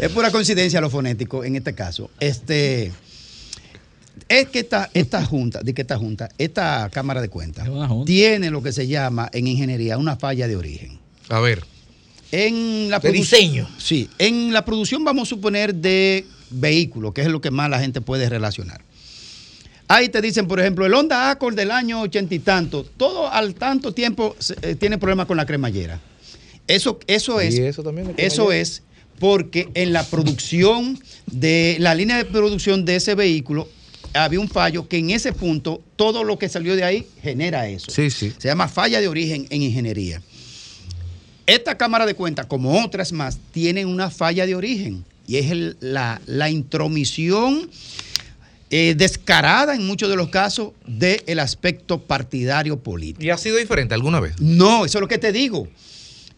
es pura coincidencia lo fonético en este caso. Este es que esta, esta junta, de que esta junta, esta Cámara de Cuentas, tiene lo que se llama en ingeniería una falla de origen. A ver. En la De diseño. Sí, en la producción vamos a suponer de vehículos, que es lo que más la gente puede relacionar. Ahí te dicen, por ejemplo, el Honda Accord del año ochenta y tanto, todo al tanto tiempo eh, tiene problemas con la cremallera. Eso, eso es, Y eso también eso es porque en la producción de la línea de producción de ese vehículo había un fallo que en ese punto todo lo que salió de ahí genera eso. Sí, sí. Se llama falla de origen en ingeniería. Esta Cámara de Cuentas, como otras más, tienen una falla de origen y es el- la, la intromisión eh, descarada en muchos de los casos del aspecto partidario político. ¿Y ha sido diferente alguna vez? No, eso es lo que te digo.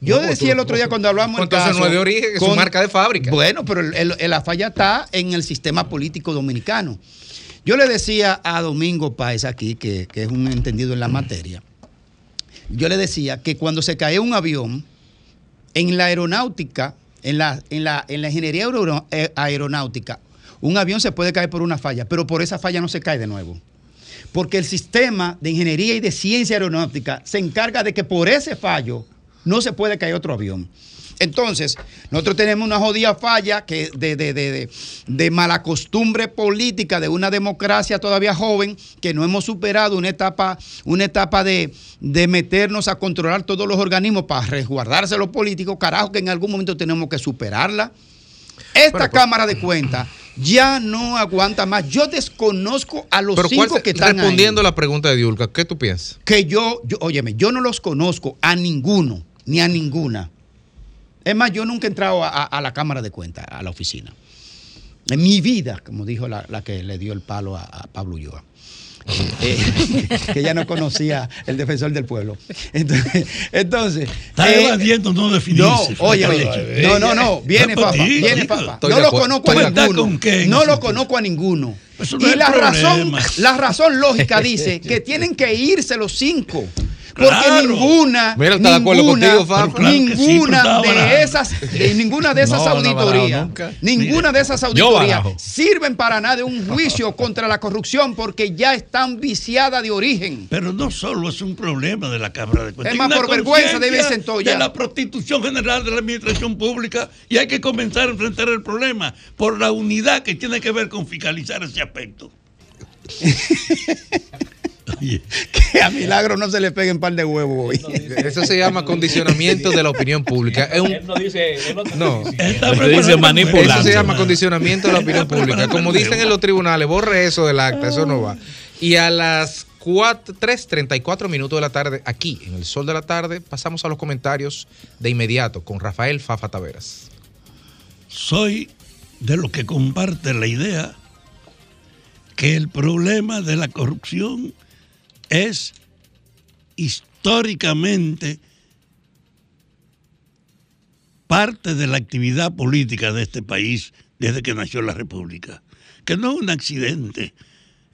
Yo No, decía tú- el otro día cuando hablamos Entonces caso, no es de origen, es su con- marca de fábrica. Bueno, pero el- el- la falla está en el sistema político dominicano. Yo le decía a Domingo Páez aquí, que, que es un entendido en la materia, yo le decía que cuando se cae un avión, en la aeronáutica, en la, en la, en la ingeniería eh, aeronáutica, un avión se puede caer por una falla, pero por esa falla no se cae de nuevo. Porque el sistema de ingeniería y de ciencia aeronáutica se encarga de que por ese fallo no se puede caer otro avión. Entonces, nosotros tenemos una jodida falla que de, de, de, de, mala costumbre política de una democracia todavía joven, que no hemos superado una etapa, una etapa de, de meternos a controlar todos los organismos para resguardarse los políticos, carajo, que en algún momento tenemos que superarla. Esta Cámara de Cuentas ya no aguanta más. Yo desconozco a los Pero ¿cuál cinco que están respondiendo ahí. a la pregunta de Diulca, ¿qué tú piensas? Que yo, yo, óyeme, yo no los conozco a ninguno, ni a ninguna. Es más, yo nunca he entrado a, a- a la Cámara de Cuentas, a la oficina. En mi vida, como dijo la, la que le dio el palo a, a Pablo Ulloa. Eh, <laughs> que ya no conocía el defensor del pueblo. Entonces, entonces Está eh, evadiendo no definirse. no, oye, Fíjate. no, no, no, viene papá, viene papá. No lo conozco a ¿Tú estás ninguno. con qué en No lo conozco a ninguno. Eso no Y la razón, la razón lógica <laughs> dice que tienen que irse los cinco. Porque Claro. ninguna, Mira, está de acuerdo ninguna, contigo, claro sí, ninguna de barajando. esas, ninguna de esas No, auditorías, ninguna de esas auditorías sirven para nada de un juicio contra la corrupción porque ya están viciadas de origen. Pero no solo es un problema de la Cámara de Cuentas. Es más, por vergüenza debe Centolla. De la prostitución general de la administración pública y hay que comenzar a enfrentar el problema por la unidad que tiene que ver con fiscalizar ese aspecto. <laughs> Que a Milagro no se le peguen par de huevos hoy. Eso se llama condicionamiento de la opinión pública. Es un- Él no dice, él no No. Está dice manipulando. Eso se llama condicionamiento de la opinión pública. Como dicen en los tribunales, borre eso del acta, eso no va. Y a las 4, 3.34 minutos de la tarde, aquí, en el sol de la tarde, pasamos a los comentarios de inmediato con Rafael Fafa Taveras. soy de los que comparte la idea que el problema de la corrupción es históricamente parte de la actividad política de este país desde que nació la República, que no es un accidente,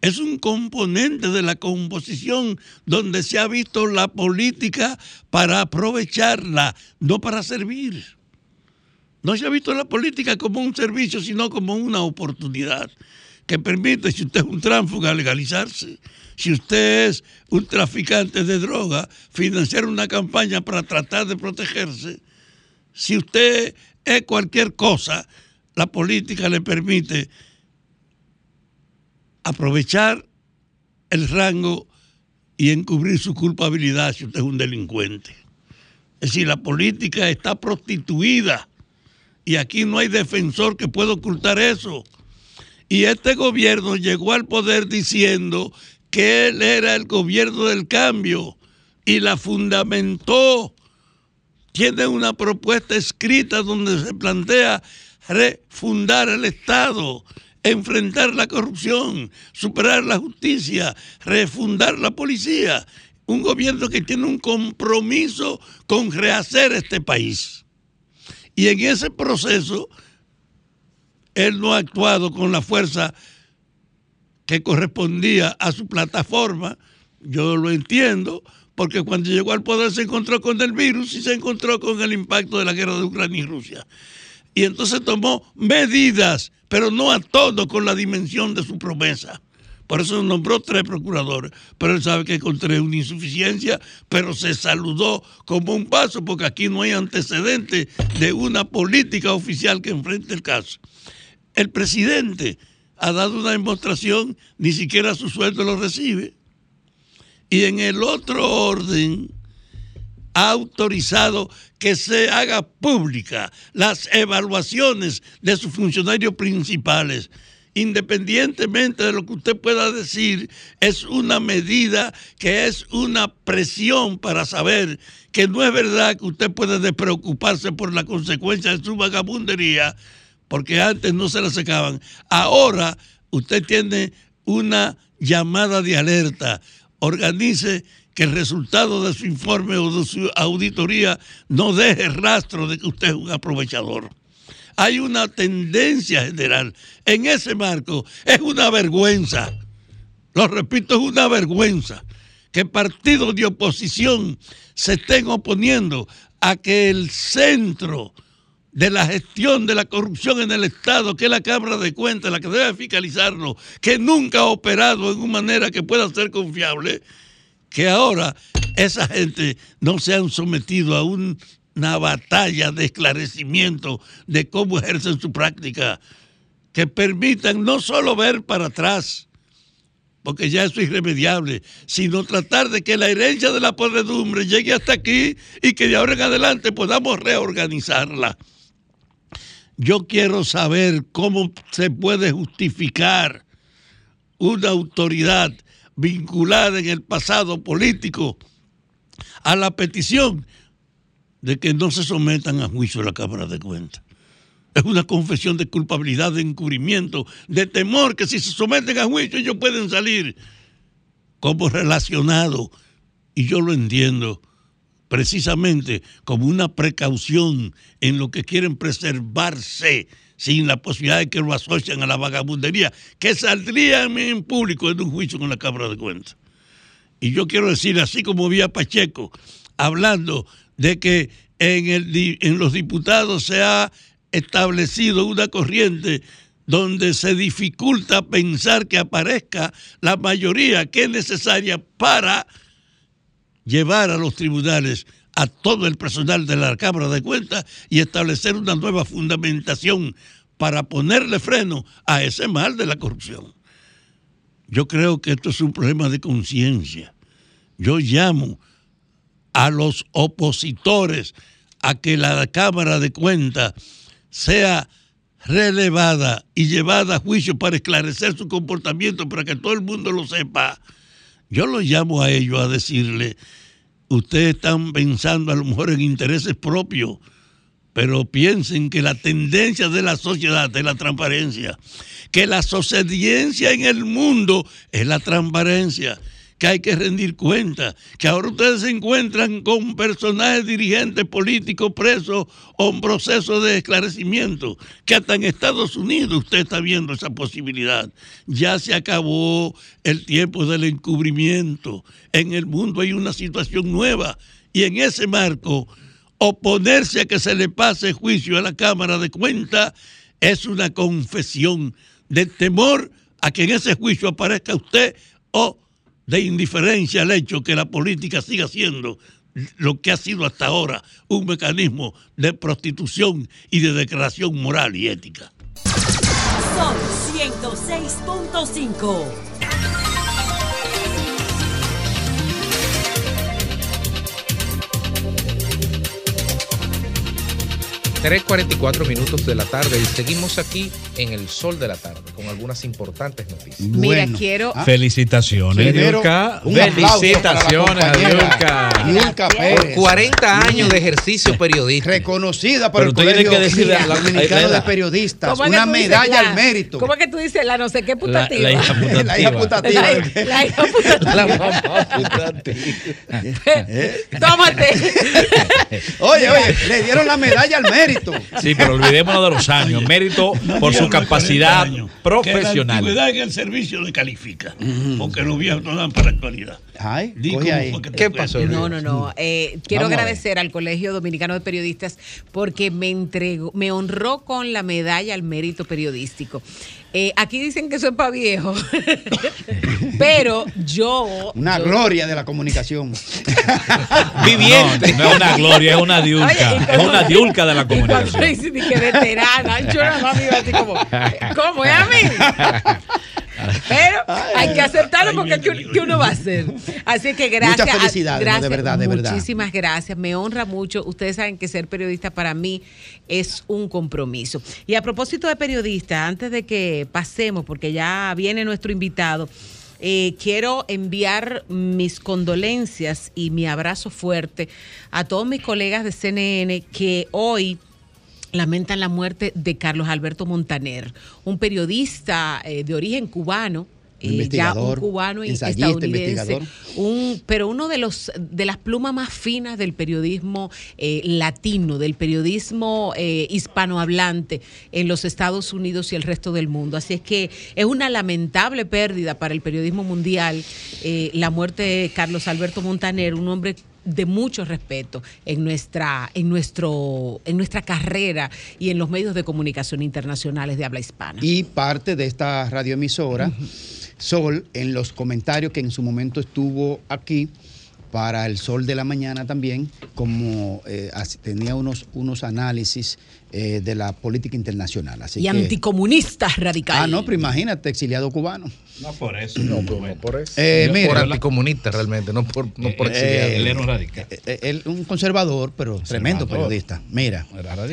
es un componente de la composición donde se ha visto la política para aprovecharla, no para servir. No se ha visto la política como un servicio, sino como una oportunidad que permite, si usted es un tránsfuga, legalizarse. Si usted es un traficante de droga, financiar una campaña para tratar de protegerse. Si usted es cualquier cosa, la política le permite aprovechar el rango y encubrir su culpabilidad si usted es un delincuente. Es decir, la política está prostituida y aquí no hay defensor que pueda ocultar eso. Y este gobierno llegó al poder diciendo que él era el gobierno del cambio y la fundamentó. Tiene una propuesta escrita donde se plantea refundar el Estado, enfrentar la corrupción, superar la justicia, refundar la policía. Un gobierno que tiene un compromiso con rehacer este país. Y en ese proceso, él no ha actuado con la fuerza que correspondía a su plataforma. Yo lo entiendo, porque cuando llegó al poder se encontró con el virus y se encontró con el impacto de la guerra de Ucrania y Rusia. Y entonces tomó medidas, pero no a todo con la dimensión de su promesa. Por eso nombró tres procuradores. Pero él sabe que encontré una insuficiencia, pero se saludó como un paso, porque aquí no hay antecedente de una política oficial que enfrente el caso. El presidente ha dado una demostración, ni siquiera su sueldo lo recibe. Y en el otro orden, ha autorizado que se haga pública las evaluaciones de sus funcionarios principales. Independientemente de lo que usted pueda decir, es una medida que es una presión para saber que no es verdad que usted puede despreocuparse por la consecuencia de su vagabundería, porque antes no se la sacaban. Ahora usted tiene una llamada de alerta. Organice que el resultado de su informe o de su auditoría no deje rastro de que usted es un aprovechador. Hay una tendencia general. En ese marco es una vergüenza. Lo repito, es una vergüenza que partidos de oposición se estén oponiendo a que el centro de la gestión de la corrupción en el Estado, que es la Cámara de Cuentas, la que debe fiscalizarlo, que nunca ha operado en una manera que pueda ser confiable, que ahora esa gente no se han sometido a una batalla de esclarecimiento de cómo ejercen su práctica, que permitan no solo ver para atrás, porque ya eso es irremediable, sino tratar de que la herencia de la podredumbre llegue hasta aquí y que de ahora en adelante podamos reorganizarla. Yo quiero saber cómo se puede justificar una autoridad vinculada en el pasado político a la petición de que no se sometan a juicio a la Cámara de Cuentas. Es una confesión de culpabilidad, de encubrimiento, de temor que si se someten a juicio ellos pueden salir como relacionados. Y yo lo entiendo precisamente como una precaución en lo que quieren preservarse sin la posibilidad de que lo asocien a la vagabundería, que saldrían en público en un juicio con la Cámara de Cuentas. Y yo quiero decir, así como vi a Pacheco hablando de que en, el, en los diputados se ha establecido una corriente donde se dificulta pensar que aparezca la mayoría que es necesaria para llevar a los tribunales a todo el personal de la Cámara de Cuentas y establecer una nueva fundamentación para ponerle freno a ese mal de la corrupción. Yo creo que esto es un problema de conciencia. Yo llamo a los opositores a que la Cámara de Cuentas sea relevada y llevada a juicio para esclarecer su comportamiento, para que todo el mundo lo sepa. Yo los llamo a ellos a decirle, ustedes están pensando a lo mejor en intereses propios, pero piensen que la tendencia de la sociedad es la transparencia, que la sociedad en el mundo es la transparencia, que hay que rendir cuenta, que ahora ustedes se encuentran con personajes dirigentes políticos presos o en proceso de esclarecimiento, que hasta en Estados Unidos usted está viendo esa posibilidad. Ya se acabó el tiempo del encubrimiento. En el mundo hay una situación nueva y en ese marco oponerse a que se le pase juicio a la Cámara de Cuentas es una confesión de temor a que en ese juicio aparezca usted o de indiferencia al hecho que la política siga siendo lo que ha sido hasta ahora un mecanismo de prostitución y de declaración moral y ética. Son 106.5. 3.44 minutos de la tarde y seguimos aquí en el sol de la tarde con algunas importantes noticias. Mira, quiero. Felicitaciones, Primero, Yulka. Felicitaciones a Yulka. Yulka Pérez. 40 años de ejercicio periodístico. Reconocida por Pero el tú tienes Colegio que decirle a la- Dominicano la- de Periodistas. ¿Cómo es que Una medalla la- al mérito. ¿Cómo es que tú dices la no sé qué <laughs> putativa? la hija putativa. La hija putativa. La, la hija putativa. La mamá putativa. <laughs> Tómate. <laughs> Oye, oye, le dieron la medalla al mérito. Sí, pero olvidémonos de los años. Mérito por su capacidad Que la profesional. antigüedad en el servicio le califica, porque los viejos no dan para la actualidad. Ay, ¿Qué pasó? No, no, no. Eh, quiero Vamos agradecer al Colegio Dominicano de Periodistas porque me entregó, me honró con la medalla al mérito periodístico. Eh, aquí dicen que eso es para viejo, <laughs> pero yo. Una yo- gloria de la comunicación. <laughs> Viviente. No, no es una gloria, es una diulca. Oye, y es una diulca de la Y comunicación. dice que veterana, yo nada más me iba así como, ¿cómo es a mí? Pero hay que aceptarlo porque ¿qué, qué uno va a hacer? Así que gracias. Muchas felicidades, ¿no? de verdad, de verdad. Muchísimas gracias. Me honra mucho. Ustedes saben que ser periodista para mí es un compromiso. Y a propósito de periodista, antes de que pasemos, porque ya viene nuestro invitado, eh, quiero enviar mis condolencias y mi abrazo fuerte a todos mis colegas de CNN que hoy lamentan la muerte de Carlos Alberto Montaner, un periodista eh, de origen cubano. eh, ya un cubano y estadounidense, un, pero uno de los de las plumas más finas del periodismo eh, latino, del periodismo eh, hispanohablante en los Estados Unidos y el resto del mundo. Así es que es una lamentable pérdida para el periodismo mundial la muerte de Carlos Alberto Montaner, un hombre de mucho respeto en nuestra en nuestro en nuestra carrera y en los medios de comunicación internacionales de habla hispana. Y parte de esta radioemisora, Sol, en los comentarios que en su momento estuvo aquí, para el Sol de la Mañana también, como eh, tenía unos, unos análisis eh, de la política internacional. Así y que- anticomunista radical. Ah, no, pero imagínate, exiliado cubano. No por eso. No, no por eso. Eh, mira, por la- anticomunista realmente, no por, no por Eh, exiliado. él era un radical. eh, eh, él, un conservador, pero tremendo periodista. Mira,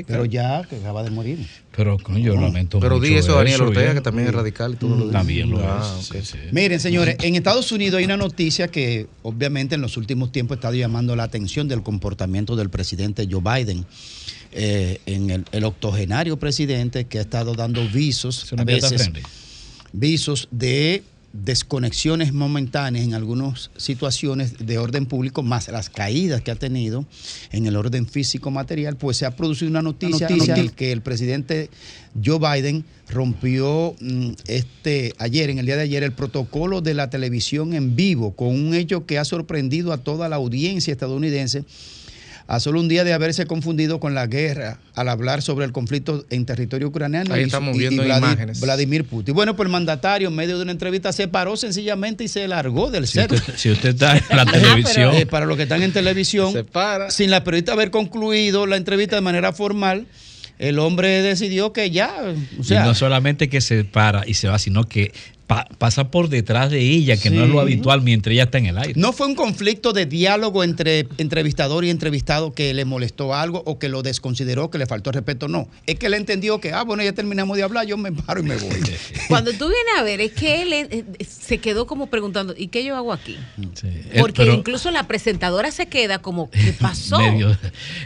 pero ya que acaba de morir. Pero coño, yo lamento Pero mucho di eso a Daniel Ortega, bien. que también es radical y todo lo También lo Ah, es. ok. sí, sí. Miren, señores, en Estados Unidos hay una noticia que obviamente en los últimos tiempos ha estado llamando la atención del comportamiento del presidente Joe Biden. eh, en el, el octogenario presidente que ha estado dando visos, una a veces. Visos de desconexiones momentáneas en algunas situaciones de orden público, más las caídas que ha tenido en el orden físico material, pues se ha producido una noticia, noticia. en el que el presidente Joe Biden rompió mm, este ayer, en el día de ayer, el protocolo de la televisión en vivo, con un hecho que ha sorprendido a toda la audiencia estadounidense a solo un día de haberse confundido con la guerra al hablar sobre el conflicto en territorio ucraniano Ahí y- estamos y- y viendo Vladi- imágenes. Vladimir Putin. Bueno, pues el mandatario en medio de una entrevista se paró sencillamente y se largó del Si set. usted, si usted está en la <laughs> Ajá, televisión, eh, para los que están en televisión, sin la periodista haber concluido la entrevista de manera formal, el hombre decidió que ya, o sea, y no solamente que se para y se va, sino que pa- pasa por detrás de ella, que no es lo habitual mientras ella está en el aire. No fue un conflicto de diálogo entre entrevistador y entrevistado que le molestó algo o que lo desconsideró, que le faltó respeto, no. Es que él entendió que, ah, bueno, ya terminamos de hablar, yo me paro y me voy. <laughs> <laughs> Cuando tú vienes a ver, es que él eh, eh, se quedó como preguntando, ¿y qué yo hago aquí? Eh, Porque pero incluso la presentadora se queda como, ¿qué <laughs> pasó? medio-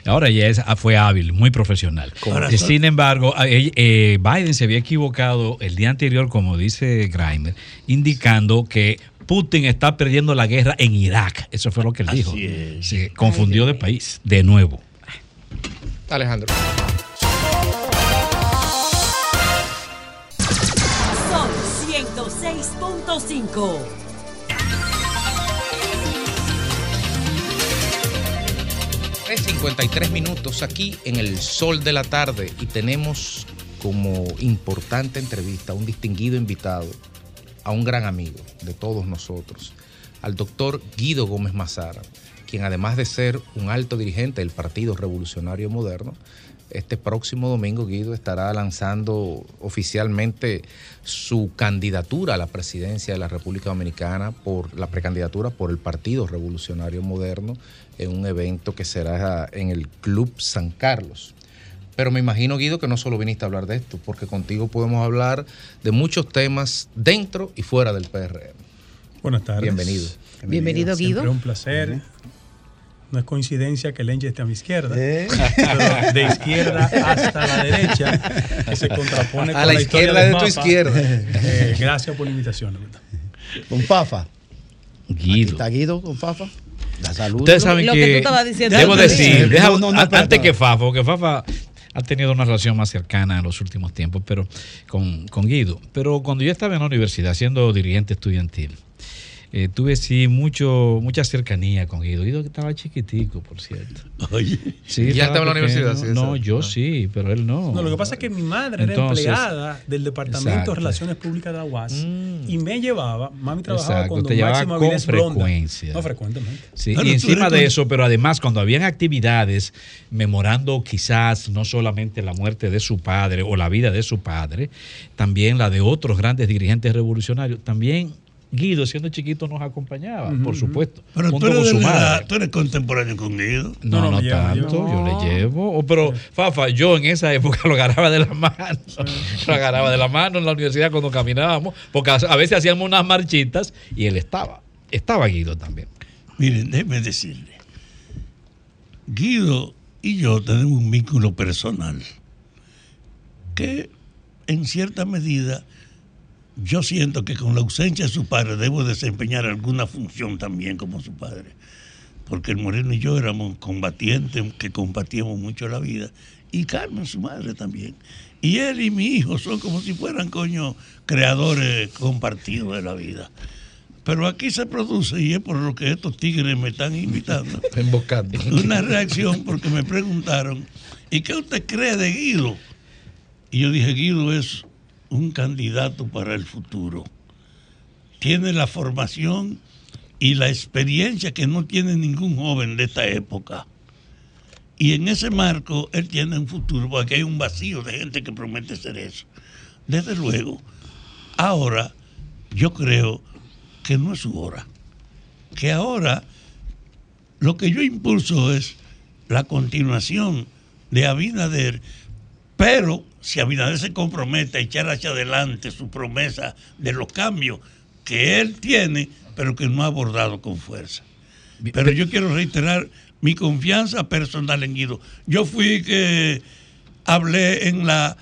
ahora ella es- ah, fue hábil, muy profesional. Sin embargo, a- eh, eh, Biden se había equivocado el día anterior, como dice Indicando que Putin está perdiendo la guerra en Irak. Eso fue lo que él dijo. Se confundió de país, de nuevo. Alejandro. Son 106.5. Tres 53 minutos aquí en el sol de la tarde y tenemos como importante entrevista a un distinguido invitado, a un gran amigo de todos nosotros, al doctor Guido Gómez Mazara, quien además de ser un alto dirigente del Partido Revolucionario Moderno, este próximo domingo Guido estará lanzando oficialmente su candidatura a la presidencia de la República Dominicana por la precandidatura por el Partido Revolucionario Moderno en un evento que será en el Club San Carlos. Pero me imagino, Guido, que no solo viniste a hablar de esto, porque contigo podemos hablar de muchos temas dentro y fuera del PRM. Buenas tardes. Bienvenido. Bienvenido, Siempre Guido. un placer. No es coincidencia que Lenche esté a mi izquierda, Eh. pero de izquierda hasta la derecha, que se contrapone A con la la, izquierda de tu mapa. izquierda. Eh, gracias por la invitación. Con Fafa. Guido. Aquí está Guido con Fafa. La salud. Ustedes saben Lo que, que tú estabas diciendo debo decir, deja- No, no, no, a- espera, antes que Fafa, porque Fafa ha tenido una relación más cercana en los últimos tiempos, pero con, con Guido. Pero cuando yo estaba en la universidad siendo dirigente estudiantil, eh, tuve sí mucho, mucha cercanía con Guido. Guido que estaba chiquitico, por cierto. Oye. Sí, ¿Ya estaba en la universidad? Sí, no, yo sí, pero él no. No, lo que pasa es que mi madre Entonces, era empleada del Departamento exacto. de Relaciones Públicas de la UAS y me llevaba, mami trabajaba Exacto, con te Máximo con Blonda. frecuencia. No, frecuentemente. Sí, Claro, y encima de eso, pero además cuando habían actividades memorando quizás no solamente la muerte de su padre o la vida de su padre, también la de otros grandes dirigentes revolucionarios, también Guido siendo chiquito nos acompañaba, por supuesto, Pero tú eres, con su la madre. tú eres contemporáneo con Guido. No, no, tanto, yo. yo le llevo. O, pero, Fafa, yo en esa época <laughs> lo agarraba de la mano. <laughs> Lo agarraba de la mano en la universidad cuando caminábamos, porque a a veces hacíamos unas marchitas y él estaba. Estaba Guido también. Miren, déjeme decirle. Guido y yo tenemos un vínculo personal que en cierta medida yo siento que con la ausencia de su padre debo desempeñar alguna función también como su padre. Porque el Moreno y yo éramos combatientes que combatíamos mucho la vida. Y Carmen, su madre también. Y él y mi hijo son como si fueran, coño, creadores compartidos de la vida. Pero aquí se produce, y es por lo que estos tigres me están invitando, <laughs> Emboscando. una reacción porque me preguntaron, ¿y qué usted cree de Guido? Y yo dije, Guido es un candidato para el futuro. Tiene la formación y la experiencia que no tiene ningún joven de esta época. Y en ese marco él tiene un futuro, porque hay un vacío de gente que promete ser eso. Desde luego, ahora yo creo que no es su hora. Que ahora lo que yo impulso es la continuación de Abinader, pero si Abinader se compromete a echar hacia adelante su promesa de los cambios que él tiene, pero que no ha abordado con fuerza. Pero yo quiero reiterar mi confianza personal en Guido. Yo fui que hablé en la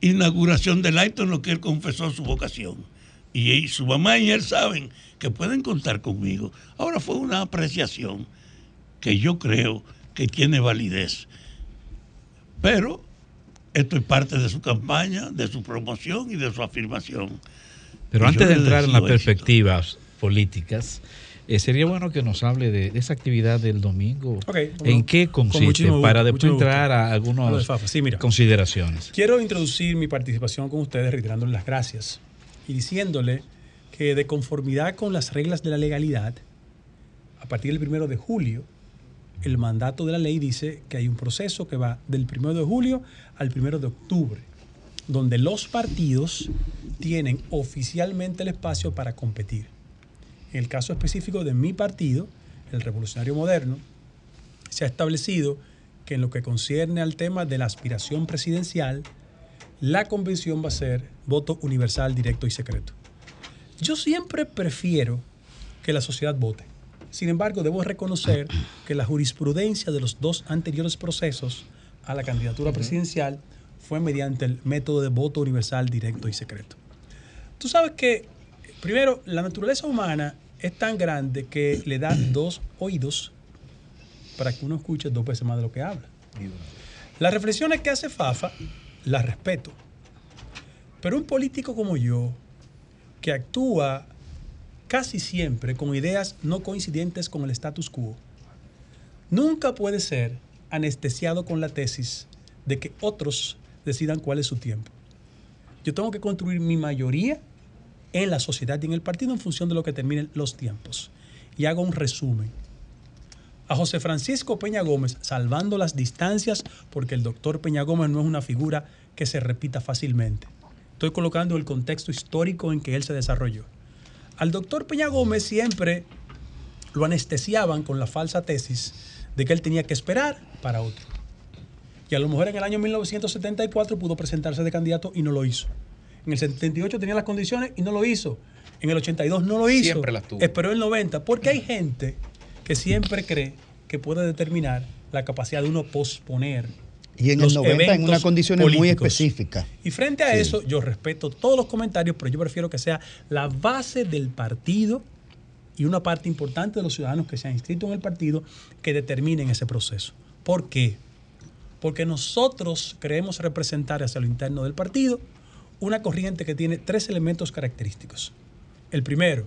inauguración del acto en lo que él confesó su vocación. Y, y su mamá y él saben que pueden contar conmigo. Ahora fue una apreciación que yo creo que tiene validez. Pero esto es parte de su campaña, de su promoción y de su afirmación. Pero Y antes de entrar en las éxito. perspectivas políticas, eh, sería bueno que nos hable de, de esa actividad del domingo. Ok, ¿En qué con consiste? gusto, para después entrar a algunas. Sí, consideraciones. Quiero introducir mi participación con ustedes reiterándoles las gracias y diciéndole que de conformidad con las reglas de la legalidad, a partir del primero de julio, el mandato de la ley dice que hay un proceso que va del primero de julio al primero de octubre, donde los partidos tienen oficialmente el espacio para competir. En el caso específico de mi partido, el Revolucionario Moderno, se ha establecido que en lo que concierne al tema de la aspiración presidencial, la convención va a ser voto universal, directo y secreto. Yo siempre prefiero que la sociedad vote. Sin embargo, debo reconocer que la jurisprudencia de los dos anteriores procesos a la candidatura presidencial fue mediante el método de voto universal, directo y secreto. Tú sabes que, primero, la naturaleza humana es tan grande que le da <clears throat> dos oídos para que uno escuche dos veces más de lo que habla. Las reflexiones que hace Fafa las respeto. Pero un político como yo, que actúa casi siempre con ideas no coincidentes con el status quo, nunca puede ser anestesiado con la tesis de que otros decidan cuál es su tiempo. Yo tengo que construir mi mayoría en la sociedad y en el partido en función de lo que terminen los tiempos. Y hago un resumen. A José Francisco Peña Gómez, salvando las distancias, porque el doctor Peña Gómez no es una figura que se repita fácilmente. Estoy colocando el contexto histórico en que él se desarrolló. Al doctor Peña Gómez siempre lo anestesiaban con la falsa tesis de que él tenía que esperar para otro. Y a lo mejor en el año 1974 pudo presentarse de candidato y no lo hizo. En el 78 tenía las condiciones y no lo hizo. En el 82 no lo hizo. Siempre las tuvo. Esperó el 90. Porque hay gente que siempre cree que puede determinar la capacidad de uno posponer. Y en los el 90 en unas condiciones muy específicas. Y frente a Sí. eso, yo respeto todos los comentarios, pero yo prefiero que sea la base del partido y una parte importante de los ciudadanos que se han inscrito en el partido que determinen ese proceso. ¿Por qué? Porque nosotros creemos representar hacia lo interno del partido una corriente que tiene tres elementos característicos. El primero,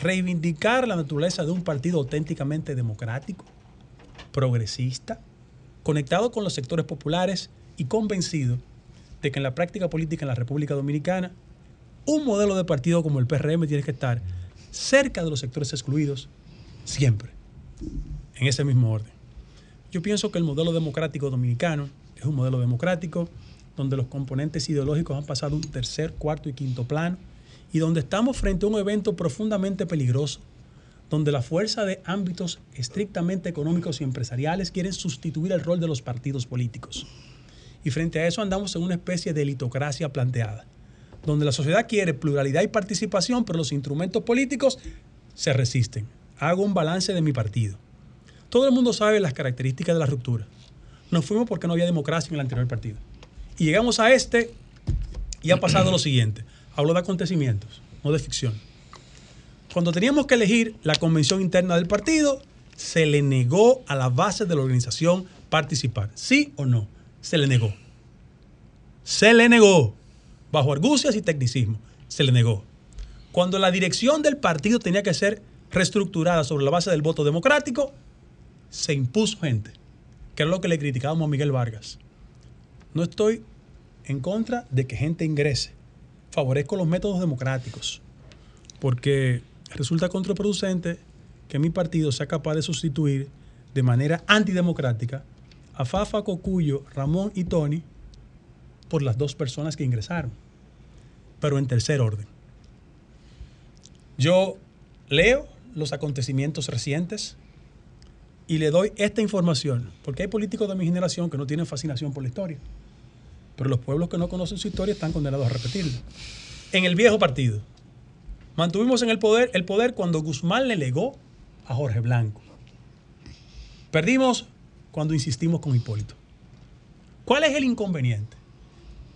reivindicar la naturaleza de un partido auténticamente democrático, progresista, conectado con los sectores populares y convencido de que en la práctica política en la República Dominicana, un modelo de partido como el PRM tiene que estar cerca de los sectores excluidos siempre, en ese mismo orden. Yo pienso que el modelo democrático dominicano es un modelo democrático donde los componentes ideológicos han pasado un tercer, cuarto y quinto plano y donde estamos frente a un evento profundamente peligroso, donde la fuerza de ámbitos estrictamente económicos y empresariales quieren sustituir el rol de los partidos políticos. Y frente a eso andamos en una especie de elitocracia planteada, donde la sociedad quiere pluralidad y participación, pero los instrumentos políticos se resisten. Hago un balance de mi partido. Todo el mundo sabe las características de la ruptura. Nos fuimos porque no había democracia en el anterior partido. Y llegamos a este y ha pasado lo siguiente. Hablo de acontecimientos, no de ficción. Cuando teníamos que elegir la convención interna del partido, se le negó a la base de la organización participar. ¿Sí o no? Se le negó. Se le negó. Bajo argucias y tecnicismo. Se le negó. Cuando la dirección del partido tenía que ser reestructurada sobre la base del voto democrático, se impuso gente, que era lo que le criticábamos a Miguel Vargas. No estoy en contra de que gente ingrese. Favorezco los métodos democráticos. Porque resulta contraproducente que mi partido sea capaz de sustituir de manera antidemocrática a Fafa, Cocuyo, Ramón y Tony por las dos personas que ingresaron, pero en tercer orden. Yo leo los acontecimientos recientes y le doy esta información, porque hay políticos de mi generación que no tienen fascinación por la historia, pero los pueblos que no conocen su historia están condenados a repetirla. En el viejo partido, mantuvimos en el poder el poder cuando Guzmán le legó a Jorge Blanco. Perdimos cuando insistimos con Hipólito. ¿Cuál es el inconveniente?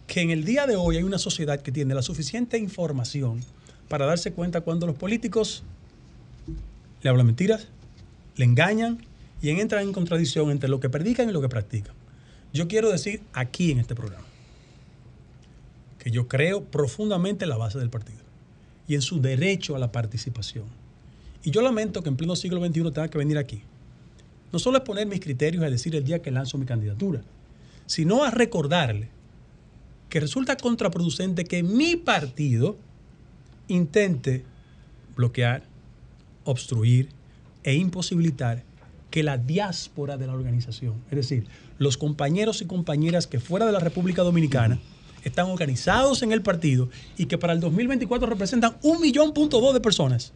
Que en el día de hoy hay una sociedad que tiene la suficiente información para darse cuenta cuando los políticos le hablan mentiras, le engañan y entran en contradicción entre lo que predican y lo que practican. Yo quiero decir aquí en este programa que yo creo profundamente en la base del partido y en su derecho a la participación. Y yo lamento que en pleno siglo XXI tenga que venir aquí. No solo es poner mis criterios a decir el día que lanzo mi candidatura, sino a recordarle que resulta contraproducente que mi partido intente bloquear, obstruir e imposibilitar que la diáspora de la organización, es decir, los compañeros y compañeras que fuera de la República Dominicana están organizados en el partido y que para el 2024 representan un millón punto dos de personas,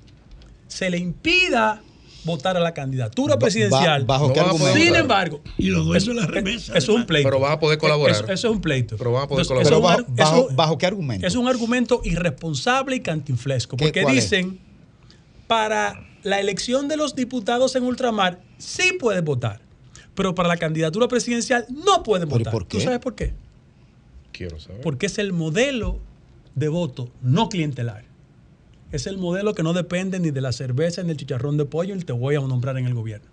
se le impida votar a la candidatura presidencial. ¿Bajo qué argumento? Sin embargo, Y los dueños eso- de la remesa, Eso es un pleito. Pero vas a poder colaborar. Eso, eso es un pleito. Pero vas a poder Entonces, colaborar. Pero bajo, qué argumento? es un argumento irresponsable y cantinflesco. ¿Qué- Porque es? dicen, para la elección de los diputados en ultramar, sí puedes votar. Pero para la candidatura presidencial no pueden ¿Pero y votar. por ¿Tú qué? sabes por qué? Quiero saber. Porque es el modelo de voto no clientelar. Es el modelo que no depende ni de la cerveza, ni del chicharrón de pollo, ni te voy a nombrar en el gobierno.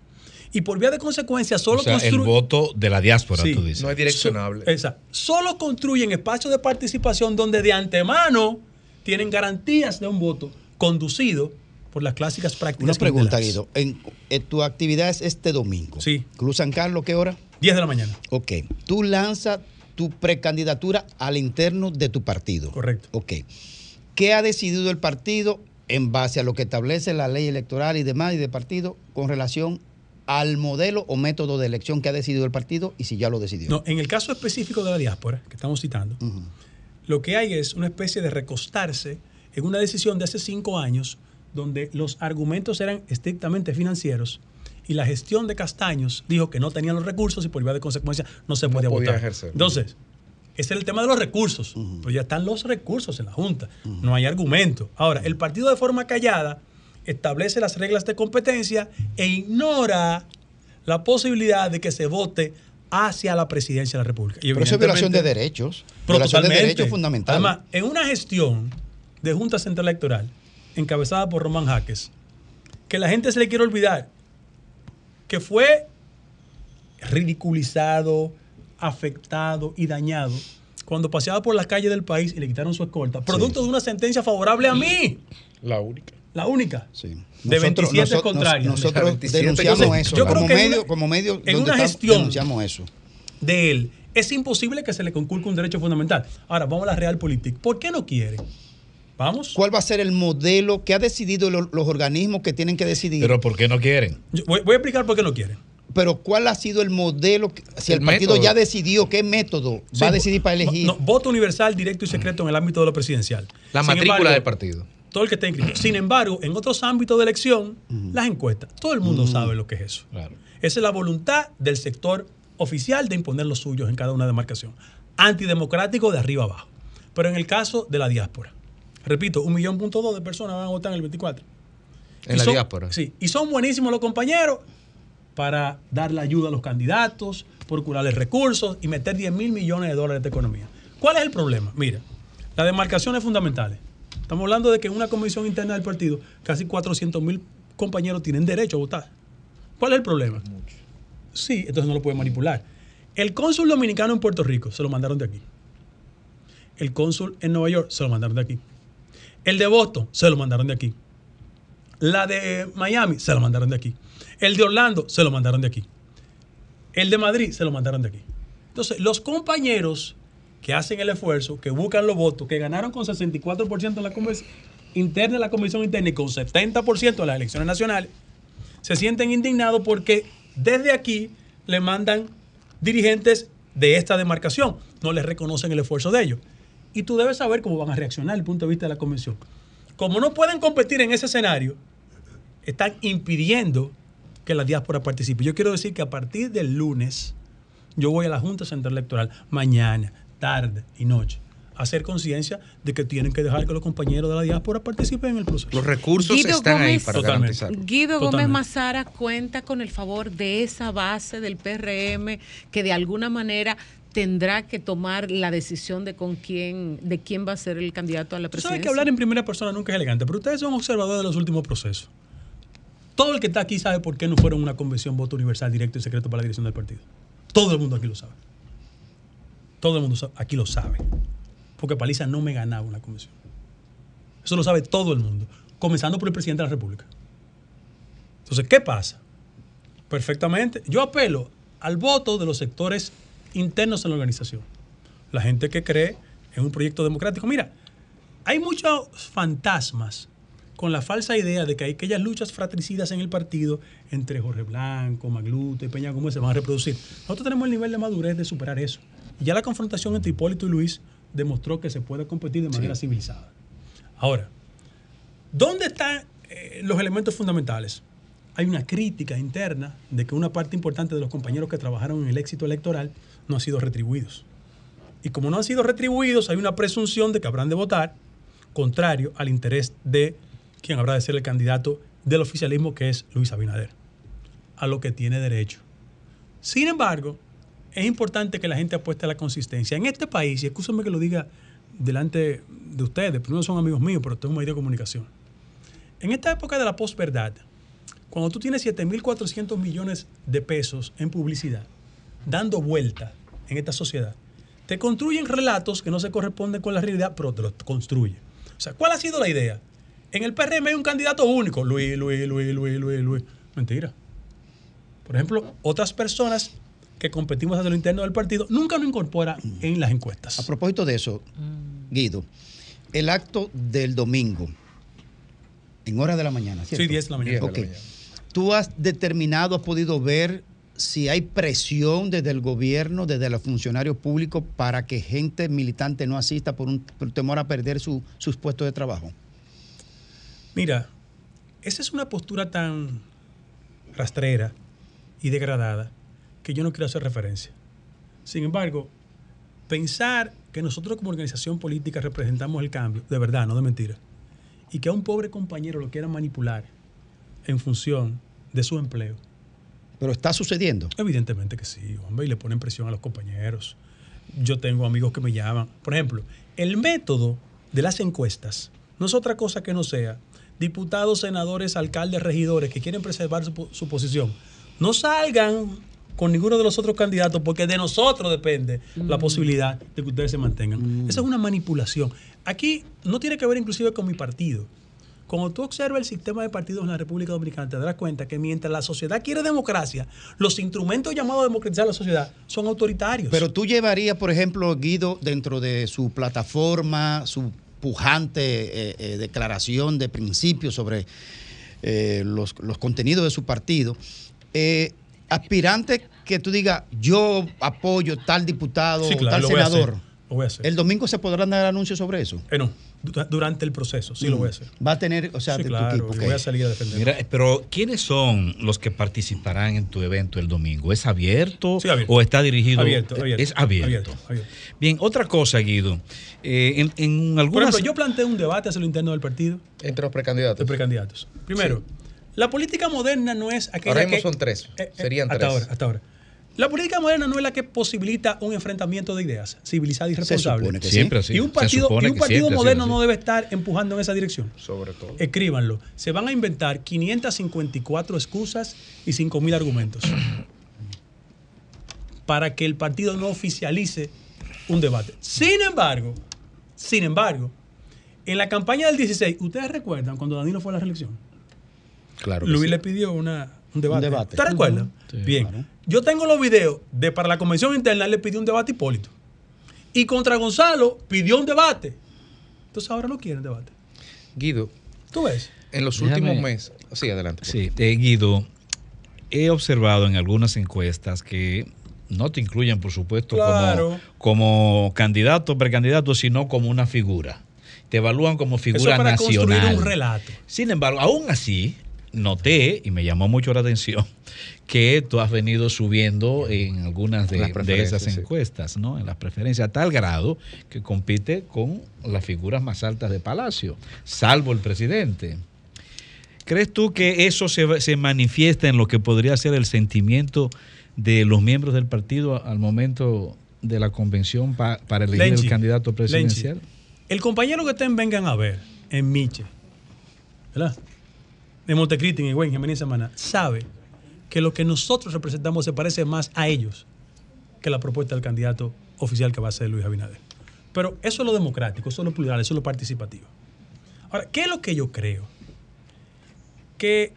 Y por vía de consecuencia, solo o sea, el voto de la diáspora, Sí. tú dices. No es direccionable. Exacto. Solo construyen espacios de participación donde de antemano tienen garantías de un voto conducido por las clásicas prácticas. Una pregunta. Guido. En, en tu actividad es este domingo. Sí. Cruz San Carlos, ¿qué hora? 10 de la mañana. Ok. Tú lanzas tu precandidatura al interno de tu partido. Correcto. Ok. ¿Qué ha decidido el partido en base a lo que establece la ley electoral y demás y de partido con relación al modelo o método de elección que ha decidido el partido y si ya lo decidió? No, en el caso específico de la diáspora, que estamos citando, lo que hay es una especie de recostarse en una decisión de hace cinco años donde los argumentos eran estrictamente financieros y la gestión de Castaños dijo que no tenían los recursos y por vía de consecuencia no se podía podía votar. ejercer. Entonces, ese es el tema de los recursos. Pero ya están los recursos en la Junta. No hay argumento. Ahora, el partido de forma callada establece las reglas de competencia e ignora la posibilidad de que se vote hacia la presidencia de la República. Y Pero eso es violación de derechos. violación de derechos fundamentales. Además, en una gestión de Junta Central Electoral encabezada por Román Jaques, que la gente se le quiere olvidar, que fue ridiculizado, afectado y dañado cuando paseaba por las calles del país y le quitaron su escolta, producto de una sentencia favorable a mí, La única. la única. Sí. De Nosotros- 27 nosotros- contrarias. Nosotros 27 denunciamos Entonces, eso. yo creo como, que en medio, una- como medio en una gestión- denunciamos eso. de él, es imposible que se le conculque un derecho fundamental. Ahora, vamos a la Realpolitik. ¿Por qué no quiere? Vamos. ¿Cuál va a ser el modelo que ha decidido lo- los organismos que tienen que decidir? Pero ¿por qué no quieren? Yo voy, voy a explicar por qué no quieren. Pero ¿cuál ha sido el modelo? que- si el, El partido método. ya decidió qué método Sí, va a decidir para elegir. No, voto universal, directo y secreto en el ámbito de lo presidencial. La Sin matrícula embargo, del partido. Todo el que esté inscrito. <clears throat> Sin embargo, en otros ámbitos de elección, las encuestas, todo el mundo sabe lo que es eso. Claro. Esa es la voluntad del sector oficial de imponer los suyos en cada una demarcación. Antidemocrático de arriba abajo. Pero en el caso de la diáspora, repito, un millón punto dos de personas van a votar en el 24. En Y la son- diáspora. Sí, y son buenísimos los compañeros para darle ayuda a los candidatos, procurarles recursos y meter 10 mil millones de dólares de economía. ¿Cuál es el problema? Mira, las demarcaciones fundamentales. Estamos hablando de que en una comisión interna del partido, casi 400 mil compañeros tienen derecho a votar. ¿Cuál es el problema? Sí, entonces no lo puede manipular. El cónsul dominicano en Puerto Rico se lo mandaron de aquí. El cónsul en Nueva York se lo mandaron de aquí. El de Boston se lo mandaron de aquí. La de Miami se lo mandaron de aquí. El de Orlando se lo mandaron de aquí. El de Madrid se lo mandaron de aquí. Entonces, los compañeros que hacen el esfuerzo, que buscan los votos, que ganaron con 64% en la interna de la Comisión Interna y con 70% de las elecciones nacionales, se sienten indignados porque desde aquí le mandan dirigentes de esta demarcación. No les reconocen el esfuerzo de ellos. Y tú debes saber cómo van a reaccionar desde el punto de vista de la convención. Como no pueden competir en ese escenario, están impidiendo que la diáspora participe. Yo quiero decir que a partir del lunes, yo voy a la Junta Central Electoral mañana, tarde y noche a hacer conciencia de que tienen que dejar que los compañeros de la diáspora participen en el proceso. Los recursos Guido están ahí para Totalmente. garantizar. Guido Gómez. Mazara cuenta con el favor de esa base del PRM que de alguna manera tendrá que tomar la decisión de con quién, de quién va a ser el candidato a la Tú sabes presidencia. que hablar en primera persona nunca es elegante, pero ustedes son observadores de los últimos procesos. Todo el que está aquí sabe por qué no fueron una convención voto universal directo y secreto para la dirección del partido. Todo el mundo aquí lo sabe. Todo el mundo aquí lo sabe. Porque Paliza no me ganaba una convención. Eso lo sabe todo el mundo, comenzando por el presidente de la República. Entonces, ¿qué pasa? Perfectamente. Yo apelo al voto de los sectores internos en la organización. La gente que cree en un proyecto democrático. Mira, hay muchos fantasmas con la falsa idea de que hay aquellas luchas fratricidas en el partido entre Jorge Blanco, Maglute, Peña Gómez se van a reproducir. Nosotros tenemos el nivel de madurez de superar eso. Y ya la confrontación entre Hipólito y Luis demostró que se puede competir de manera civilizada. Ahora, ¿dónde están eh, los elementos fundamentales? Hay una crítica interna de que una parte importante de los compañeros que trabajaron en el éxito electoral no han sido retribuidos. Y como no han sido retribuidos, hay una presunción de que habrán de votar contrario al interés de quien habrá de ser el candidato del oficialismo, que es Luis Abinader, a lo que tiene derecho. Sin embargo, es importante que la gente apueste a la consistencia. En este país, y escúchame que lo diga delante de ustedes, primero son amigos míos, pero tengo un medio de comunicación. En esta época de la posverdad, cuando tú tienes 7.400 millones de pesos en publicidad, dando vuelta en esta sociedad, te construyen relatos que no se corresponden con la realidad, pero te los construye. O sea, ¿cuál ha sido la idea? En el PRM hay un candidato único, Luis, Luis, Luis, Luis, Luis, Luis. Mentira. Por ejemplo, otras personas que competimos desde lo interno del partido nunca nos incorpora en las encuestas. A propósito de eso, Guido, el acto del domingo, en hora de la mañana, ¿cierto? Sí, 10 de la mañana. Ok. ¿Tú has determinado, has podido ver si hay presión desde el gobierno, desde los funcionarios públicos, para que gente militante no asista por un temor a perder su- sus puestos de trabajo? Mira, esa es una postura tan rastrera y degradada que yo no quiero hacer referencia. Sin embargo, pensar que nosotros como organización política representamos el cambio, de verdad, no de mentira, y que a un pobre compañero lo quieran manipular en función de su empleo. Pero está sucediendo. Evidentemente que sí, hombre, y le ponen presión a los compañeros. Yo tengo amigos que me llaman. Por ejemplo, el método de las encuestas no es otra cosa que no sea diputados, senadores, alcaldes, regidores que quieren preservar su, su posición. No salgan con ninguno de los otros candidatos porque de nosotros depende la Mm. posibilidad de que ustedes se mantengan. Esa es una manipulación. Aquí no tiene que ver inclusive con mi partido. Cuando tú observas el sistema de partidos en la República Dominicana, te darás cuenta que mientras la sociedad quiere democracia, los instrumentos llamados a democratizar la sociedad son autoritarios. Pero tú llevarías, por ejemplo, Guido, dentro de su plataforma, su pujante eh, eh, declaración de principios sobre eh, los, los contenidos de su partido, eh, aspirantes que tú digas, yo apoyo tal diputado Sí, claro, tal lo voy a senador. hacer, lo voy a hacer. El domingo se podrán dar anuncios sobre eso. Eh, no, durante el proceso, sí lo voy a hacer. Va a tener, o sea, Sí, de claro, tu equipo. y ok. voy a salir a defender. Mira, pero ¿quiénes son los que participarán en tu evento el domingo? ¿Es abierto, Sí, abierto. o está dirigido? Abierto, abierto, Es abierto. abierto, abierto. Bien, otra cosa, Guido. Eh, en, en Por algunas... ejemplo, yo planteé un debate hacia lo interno del partido. Entre los precandidatos. De precandidatos. Primero, la política moderna no es aquella Ahora mismo que... son tres. Eh, eh, Serían hasta tres. ahora, hasta ahora. La política moderna no es la que posibilita un enfrentamiento de ideas civilizado y Se responsable. supone que Siempre sí. Y un Se partido, y un partido moderno no debe estar empujando en esa dirección. Sobre todo. Escríbanlo. Se van a inventar 554 excusas y 5.000 argumentos para que el partido no oficialice un debate. Sin embargo, sin embargo, en la campaña del 16, ¿ustedes recuerdan cuando Danilo fue a la reelección? Claro. Luis sí. le pidió una, un debate. Un debate. ¿Te recuerdas? Sí, Bien. claro. Yo tengo los videos de para la convención interna, él le pidió un debate a Hipólito. Y contra Gonzalo pidió un debate. Entonces ahora no quieren debate. Guido, ¿Tú ves? en los Déjame- últimos meses. Sí, adelante. Sí, eh, Guido, he observado en algunas encuestas que no te incluyen, por supuesto, Claro. como, como candidato, precandidato, sino como una figura. Te evalúan como figura para nacional. construir un relato. Sin embargo, aún así, noté y me llamó mucho la atención <laughs> que tú has venido subiendo en algunas de, Las de preferencias, esas sí. encuestas, ¿no? En las preferencias, a tal grado que compite con las figuras más altas de Palacio, salvo el presidente. ¿Crees tú que eso se, se manifiesta en lo que podría ser el sentimiento de los miembros del partido al momento de la convención pa- para elegir Lenchi, el candidato presidencial? Lenchi, el compañero que estén vengan a ver en Miche, ¿verdad? De Montecristi, en Higüey, en Jiménez Semana, sabe que lo que nosotros representamos se parece más a ellos que la propuesta del candidato oficial que va a ser Luis Abinader. Pero eso es lo democrático, eso es lo plural, eso es lo participativo. Ahora, ¿qué es lo que yo creo? Que,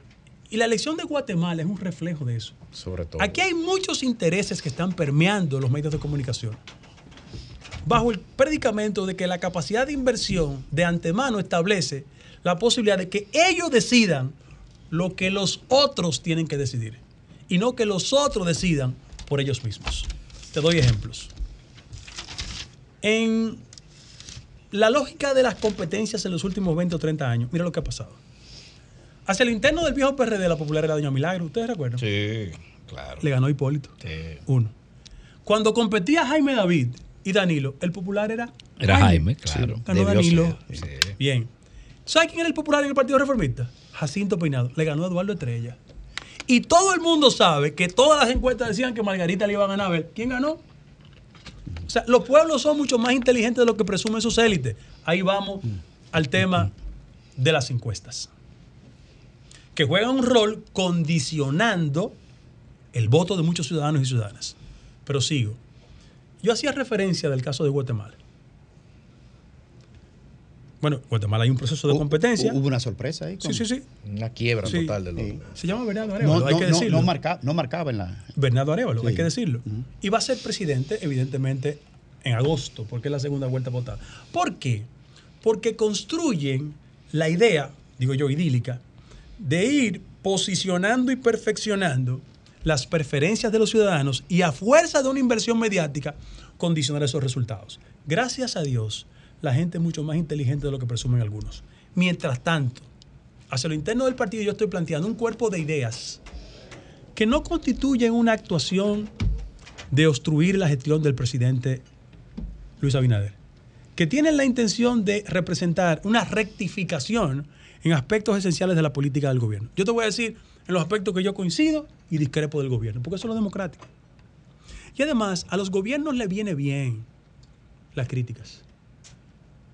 y la elección de Guatemala es un reflejo de eso. Sobre todo. Aquí hay muchos intereses que están permeando los medios de comunicación. Bajo el predicamento de que la capacidad de inversión de antemano establece la posibilidad de que ellos decidan lo que los otros tienen que decidir y no que los otros decidan por ellos mismos. Te doy ejemplos. En la lógica de las competencias en los últimos 20 o 30 años, mira lo que ha pasado. Hacia el interno del viejo PRD, la popular era Doña Milagro, ¿ustedes recuerdan? Sí, claro. Le ganó Hipólito. Uno. Cuando competía Jaime David y Danilo, el popular era. Era Jaime, claro. Ganó Debió Danilo. ser, Bien. ¿Sabes quién era el popular en el Partido Reformista? Jacinto Peinado. Le ganó Eduardo Estrella. Y todo el mundo sabe que todas las encuestas decían que Margarita le iba a ganar. A ¿quién ganó? O sea, los pueblos son mucho más inteligentes de lo que presumen sus élites. Ahí vamos al tema de las encuestas. Que juegan un rol condicionando el voto de muchos ciudadanos y ciudadanas. Pero sigo. Yo hacía referencia del caso de Guatemala. Bueno, Guatemala hay un proceso de competencia. Hubo una sorpresa ahí. Sí, sí, sí. Una quiebra Sí. total del otro. Se llama Bernardo No, Arevalo, hay no, que no, decirlo. no marca- no marcaba en la. Bernardo Arevalo, hay que decirlo. Y va a ser presidente, evidentemente, en agosto, porque es la segunda vuelta votada. ¿Por qué? Porque construyen la idea, digo yo, idílica, de ir posicionando y perfeccionando las preferencias de los ciudadanos y a fuerza de una inversión mediática condicionar esos resultados. Gracias a Dios, la gente es mucho más inteligente de lo que presumen algunos. Mientras tanto, hacia lo interno del partido yo estoy planteando un cuerpo de ideas que no constituyen una actuación de obstruir la gestión del presidente Luis Abinader, que tienen la intención de representar una rectificación en aspectos esenciales de la política del gobierno. Yo te voy a decir en los aspectos que yo coincido y discrepo del gobierno, porque eso es lo democrático. Y además, a los gobiernos le viene bien las críticas.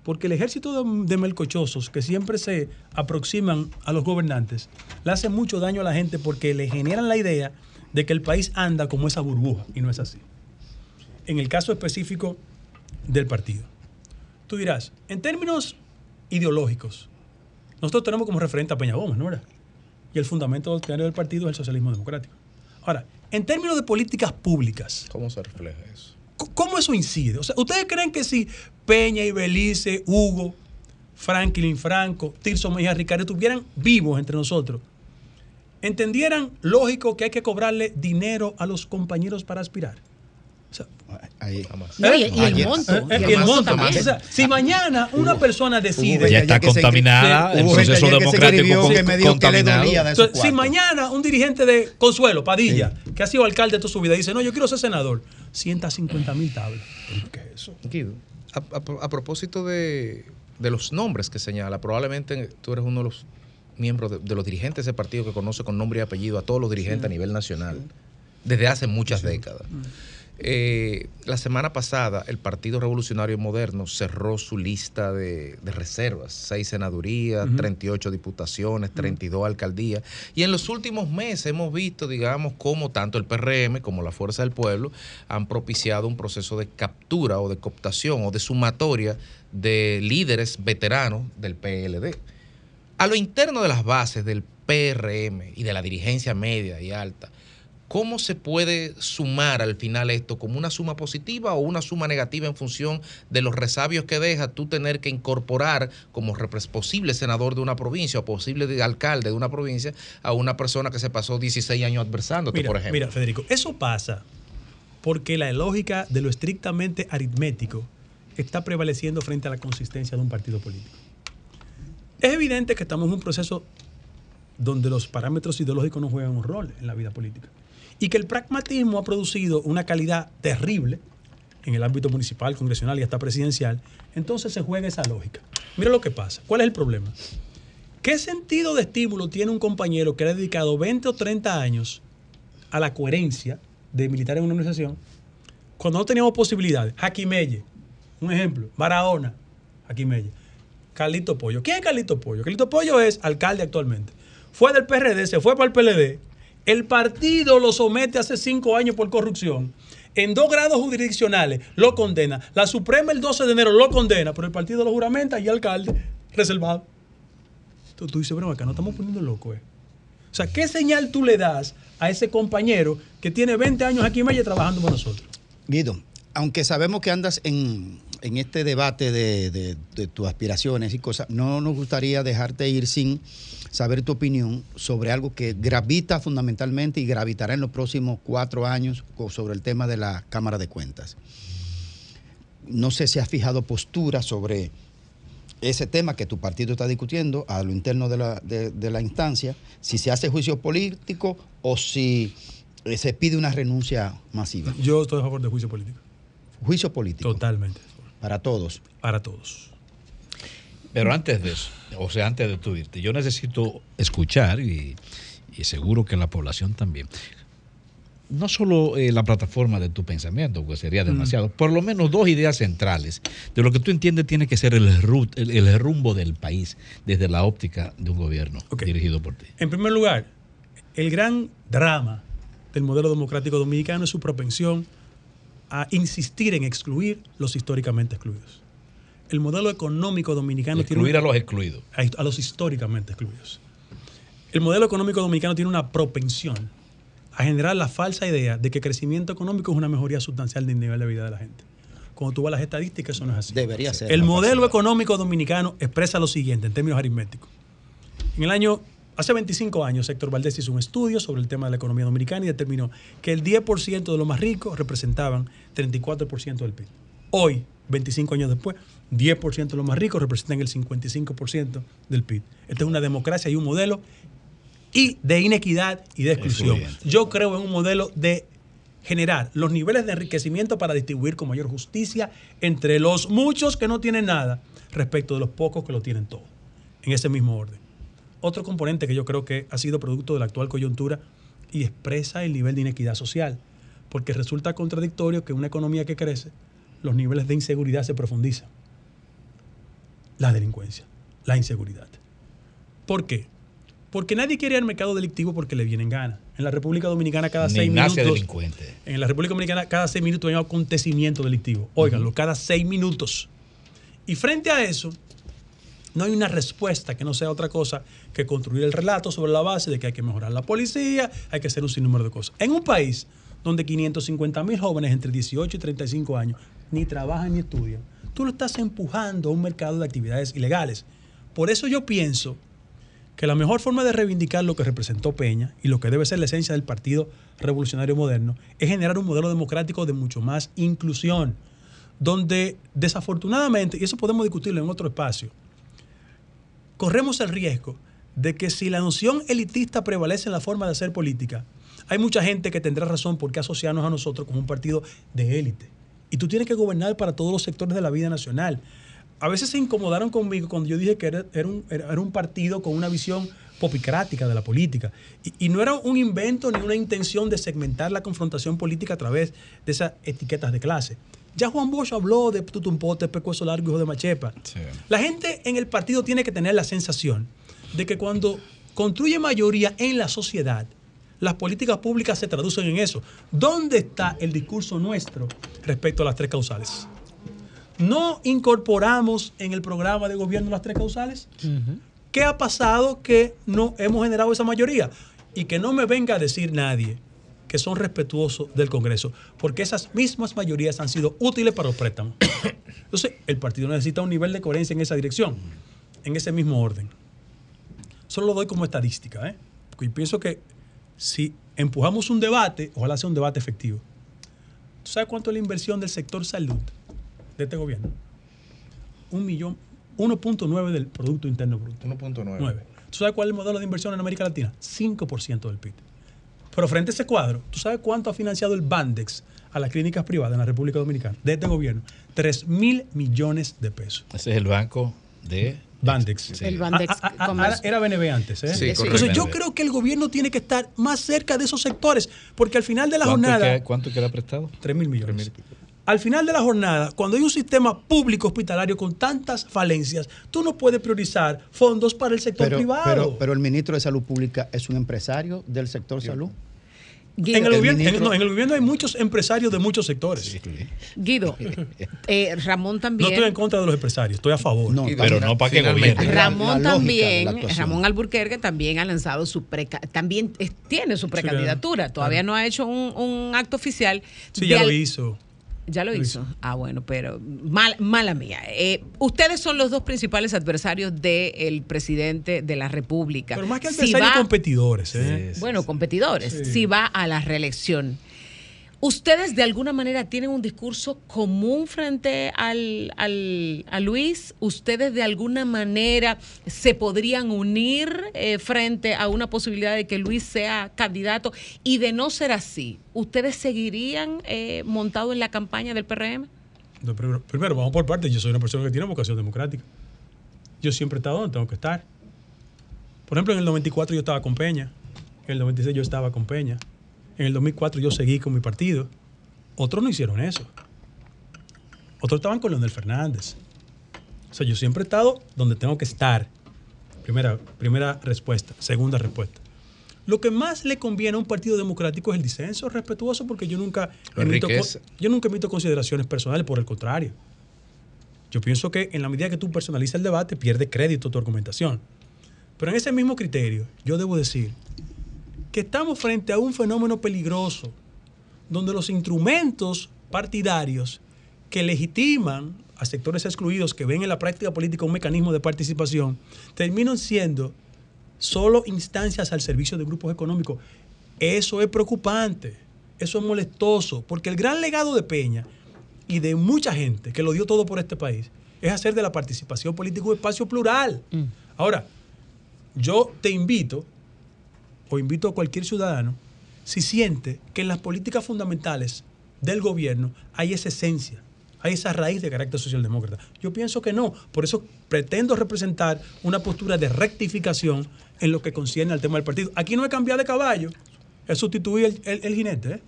Porque el ejército de, de melcochosos que siempre se aproximan a los gobernantes le hace mucho daño a la gente porque le generan la idea de que el país anda como esa burbuja y no es así. En el caso específico del partido. Tú dirás, en términos ideológicos, nosotros tenemos como referente a Peña Gómez, ¿no verdad? Y el fundamento doctrinario del partido es el socialismo democrático. Ahora, en términos de políticas públicas, ¿Cómo se refleja eso? ¿Cómo eso incide? O sea, ¿ustedes creen que si Peña y Belice, Hugo, Franklin Franco, Tirso Mejía Ricardo estuvieran vivos entre nosotros, entendieran lógico que hay que cobrarle dinero a los compañeros para aspirar? Ahí. No, y- y el monto, eh, y el y el monto monto. también. O sea, si mañana una persona decide. Ya está contaminada, el proceso ayer que se democrático que me dijo que le contaminado. dolía de esos Entonces, si mañana un dirigente de Consuelo, Padilla, que ha sido alcalde toda su vida, dice, no, yo quiero ser senador, 150 mil tablas. ¿Qué es eso? Guido, a, a- a propósito de, de los nombres que señala, probablemente tú eres uno de los miembros de, de los dirigentes de ese partido que conoce con nombre y apellido a todos los dirigentes Sí. a nivel nacional desde hace muchas décadas. Eh, la semana pasada el Partido Revolucionario Moderno cerró su lista de, de reservas, seis senadurías, Ujú. 38 diputaciones, 32 alcaldías. Y en los últimos meses hemos visto, digamos, cómo tanto el PRM como la Fuerza del Pueblo han propiciado un proceso de captura o de cooptación o de sumatoria de líderes veteranos del PLD. A lo interno de las bases del PRM y de la dirigencia media y alta, ¿Cómo se puede sumar al final esto como una suma positiva o una suma negativa en función de los resabios que deja tú tener que incorporar como posible senador de una provincia o posible de alcalde de una provincia a una persona que se pasó 16 años adversándote, Mira, por ejemplo? mira, Federico, eso pasa porque la lógica de lo estrictamente aritmético está prevaleciendo frente a la consistencia de un partido político. Es evidente que estamos en un proceso donde los parámetros ideológicos no juegan un rol en la vida política y que el pragmatismo ha producido una calidad terrible en el ámbito municipal, congresional y hasta presidencial, entonces se juega esa lógica. Mira lo que pasa. ¿Cuál es el problema? ¿Qué sentido de estímulo tiene un compañero que le ha dedicado 20 o 30 años a la coherencia de militar en una organización cuando no teníamos posibilidades? Jaquimelle, un ejemplo. Barahona, Jaquimelle. Carlito Pollo. ¿Quién es Carlito Pollo? Carlito Pollo es alcalde actualmente. Fue del PRD, se fue para el PLD. El partido lo somete hace cinco años por corrupción. En dos grados jurisdiccionales lo condena. La Suprema el 12 de enero lo condena, pero el partido lo juramenta y el alcalde reservado. Tú, tú dices, pero acá no estamos poniendo loco, ¿eh? O sea, ¿qué señal tú le das a ese compañero que tiene 20 años aquí en Maya trabajando con nosotros? Guido, aunque sabemos que andas en, en este debate de, de- de tus aspiraciones y cosas, no nos gustaría dejarte ir sin saber tu opinión sobre algo que gravita fundamentalmente y gravitará en los próximos cuatro años sobre el tema de la Cámara de Cuentas. No sé si has fijado postura sobre ese tema que tu partido está discutiendo a lo interno de la, de- de la instancia, si se hace juicio político o si eh, se pide una renuncia masiva. Yo estoy a favor de juicio político. Juicio político. Totalmente. Para todos. Para todos. Pero antes de eso, o sea, antes de tú irte, yo necesito escuchar y, y seguro que la población también. No solo eh, la plataforma de tu pensamiento, porque sería demasiado, por lo menos dos ideas centrales de lo que tú entiendes tiene que ser el, ru- el, el rumbo del país desde la óptica de un gobierno dirigido por ti. En primer lugar, el gran drama del modelo democrático dominicano es su propensión a insistir en excluir los históricamente excluidos. El modelo económico dominicano Excluir tiene a los excluidos. a, a los históricamente excluidos. El modelo económico dominicano tiene una propensión a generar la falsa idea de que crecimiento económico es una mejoría sustancial del nivel de vida de la gente. Cuando tú vas a las estadísticas, eso no es así. Debería ser. El modelo económico dominicano expresa lo siguiente en términos aritméticos. En el año, hace 25 años, Héctor Valdés hizo un estudio sobre el tema de la economía dominicana y determinó que el 10% de los más ricos representaban 34% del PIB. Hoy, 25 años después, 10% de los más ricos representan el 55% del PIB. Esta es una democracia y un modelo y de inequidad y de exclusión. Yo creo en un modelo de generar los niveles de enriquecimiento para distribuir con mayor justicia entre los muchos que no tienen nada respecto de los pocos que lo tienen todo, en ese mismo orden. Otro componente que yo creo que ha sido producto de la actual coyuntura y expresa el nivel de inequidad social, porque resulta contradictorio que en una economía que crece, los niveles de inseguridad se profundizan. La delincuencia, la inseguridad. ¿Por qué? Porque nadie quiere ir al mercado delictivo porque le vienen ganas. En la República Dominicana cada Ni seis minutos... delincuente. En la República Dominicana cada seis minutos hay un acontecimiento delictivo. Óiganlo, cada seis minutos. Y frente a eso, no hay una respuesta que no sea otra cosa que construir el relato sobre la base de que hay que mejorar la policía, hay que hacer un sinnúmero de cosas. En un país donde 550 mil jóvenes entre 18 y 35 años ni trabajan ni estudian, tú lo estás empujando a un mercado de actividades ilegales. Por eso yo pienso que la mejor forma de reivindicar lo que representó Peña y lo que debe ser la esencia del Partido Revolucionario Moderno es generar un modelo democrático de mucho más inclusión, donde desafortunadamente, y eso podemos discutirlo en otro espacio, corremos el riesgo de que si la noción elitista prevalece en la forma de hacer política, hay mucha gente que tendrá razón por qué asociarnos a nosotros como un partido de élite. Y tú tienes que gobernar para todos los sectores de la vida nacional. A veces se incomodaron conmigo cuando yo dije que era, era un, era- un partido con una visión popicrática de la política. Y, y no era un invento ni una intención de segmentar la confrontación política a través de esas etiquetas de clase. Ya Juan Bosch habló de tutumpote, pecueso largo, hijo de machepa. La gente en el partido tiene que tener la sensación de que cuando construye mayoría en la sociedad, las políticas públicas se traducen en eso. ¿Dónde está el discurso nuestro respecto a las tres causales? ¿No incorporamos en el programa de gobierno las tres causales? ¿Qué ha pasado que no hemos generado esa mayoría? Y que no me venga a decir nadie que son respetuosos del Congreso, porque esas mismas mayorías han sido útiles para los préstamos. Entonces, el partido necesita un nivel de coherencia en esa dirección, en ese mismo orden. Solo lo doy como estadística, ¿eh? porque yo pienso que si empujamos un debate, ojalá sea un debate efectivo. ¿Tú sabes cuánto es la inversión del sector salud de este gobierno? Un millón, 1.9 del Producto Interno Bruto. 1.9. 9. ¿Tú sabes cuál es el modelo de inversión en América Latina? 5% del PIB. Pero frente a ese cuadro, ¿tú sabes cuánto ha financiado el Bandex a las clínicas privadas en la República Dominicana de este gobierno? 3 mil millones de pesos. Ese es el banco de Bandex. El Bandex Ah, ah, ah, Comercio. era BNB antes. ¿eh? Sí, Entonces yo creo que el gobierno tiene que estar más cerca de esos sectores, porque al final de la ¿Cuánto jornada... que- ¿Cuánto queda prestado? 3 mil millones. Al final de la jornada, cuando hay un sistema público hospitalario con tantas falencias, tú no puedes priorizar fondos para el sector Pero, privado. pero, pero el ministro de Salud Pública es un empresario del sector salud. En, el El gobierno, en- ministro- no, en el gobierno hay muchos empresarios de muchos sectores. Guido, <laughs> eh, Ramón No también. estoy en contra de los empresarios, estoy a favor. pero no para que gobierne. Ramón también, Ramón Alburquerque también ha lanzado su preca también tiene su precandidatura. Todavía no ha hecho un, un acto oficial. Sí, de ya lo hizo. Ya lo hizo. Ah, bueno, pero mal- mala mía. Eh, ustedes son los dos principales adversarios del presidente de la República. Pero más que Si adversarios, va- competidores. ¿eh? bueno, competidores, Sí. si va a la reelección. ¿Ustedes de alguna manera tienen un discurso común frente al, al- a Luis? ¿Ustedes de alguna manera se podrían unir eh, frente a una posibilidad de que Luis sea candidato? Y de no ser así, ¿ustedes seguirían eh, montados en la campaña del PRM? Primero, primero, vamos por partes. Yo soy una persona que tiene vocación democrática. Yo siempre he estado donde tengo que estar. Por ejemplo, en el 94 yo estaba con Peña. En el 96 yo estaba con Peña. En el 2004 yo seguí con mi partido. Otros no hicieron eso. Otros estaban con Leonel Fernández. O sea, yo siempre he estado donde tengo que estar. Primera, primera respuesta. Segunda respuesta. Lo que más le conviene a un partido democrático es el disenso respetuoso, porque yo nunca, emito, yo nunca emito consideraciones personales, por el contrario. Yo pienso que en la medida que tú personalizas el debate, pierde crédito tu argumentación. Pero en ese mismo criterio, yo debo decir que estamos frente a un fenómeno peligroso, donde los instrumentos partidarios que legitiman a sectores excluidos que ven en la práctica política un mecanismo de participación, terminan siendo solo instancias al servicio de grupos económicos. Eso es preocupante, eso es molestoso, porque el gran legado de Peña y de mucha gente que lo dio todo por este país es hacer de la participación política un espacio plural. Ahora, yo te invito, o invito a cualquier ciudadano, si siente que en las políticas fundamentales del gobierno hay esa esencia, hay esa raíz de carácter socialdemócrata. Yo pienso que no. Por eso pretendo representar una postura de rectificación en lo que concierne al tema del partido. Aquí no es cambiar de caballo, es sustituir el, el- el jinete. ¿eh?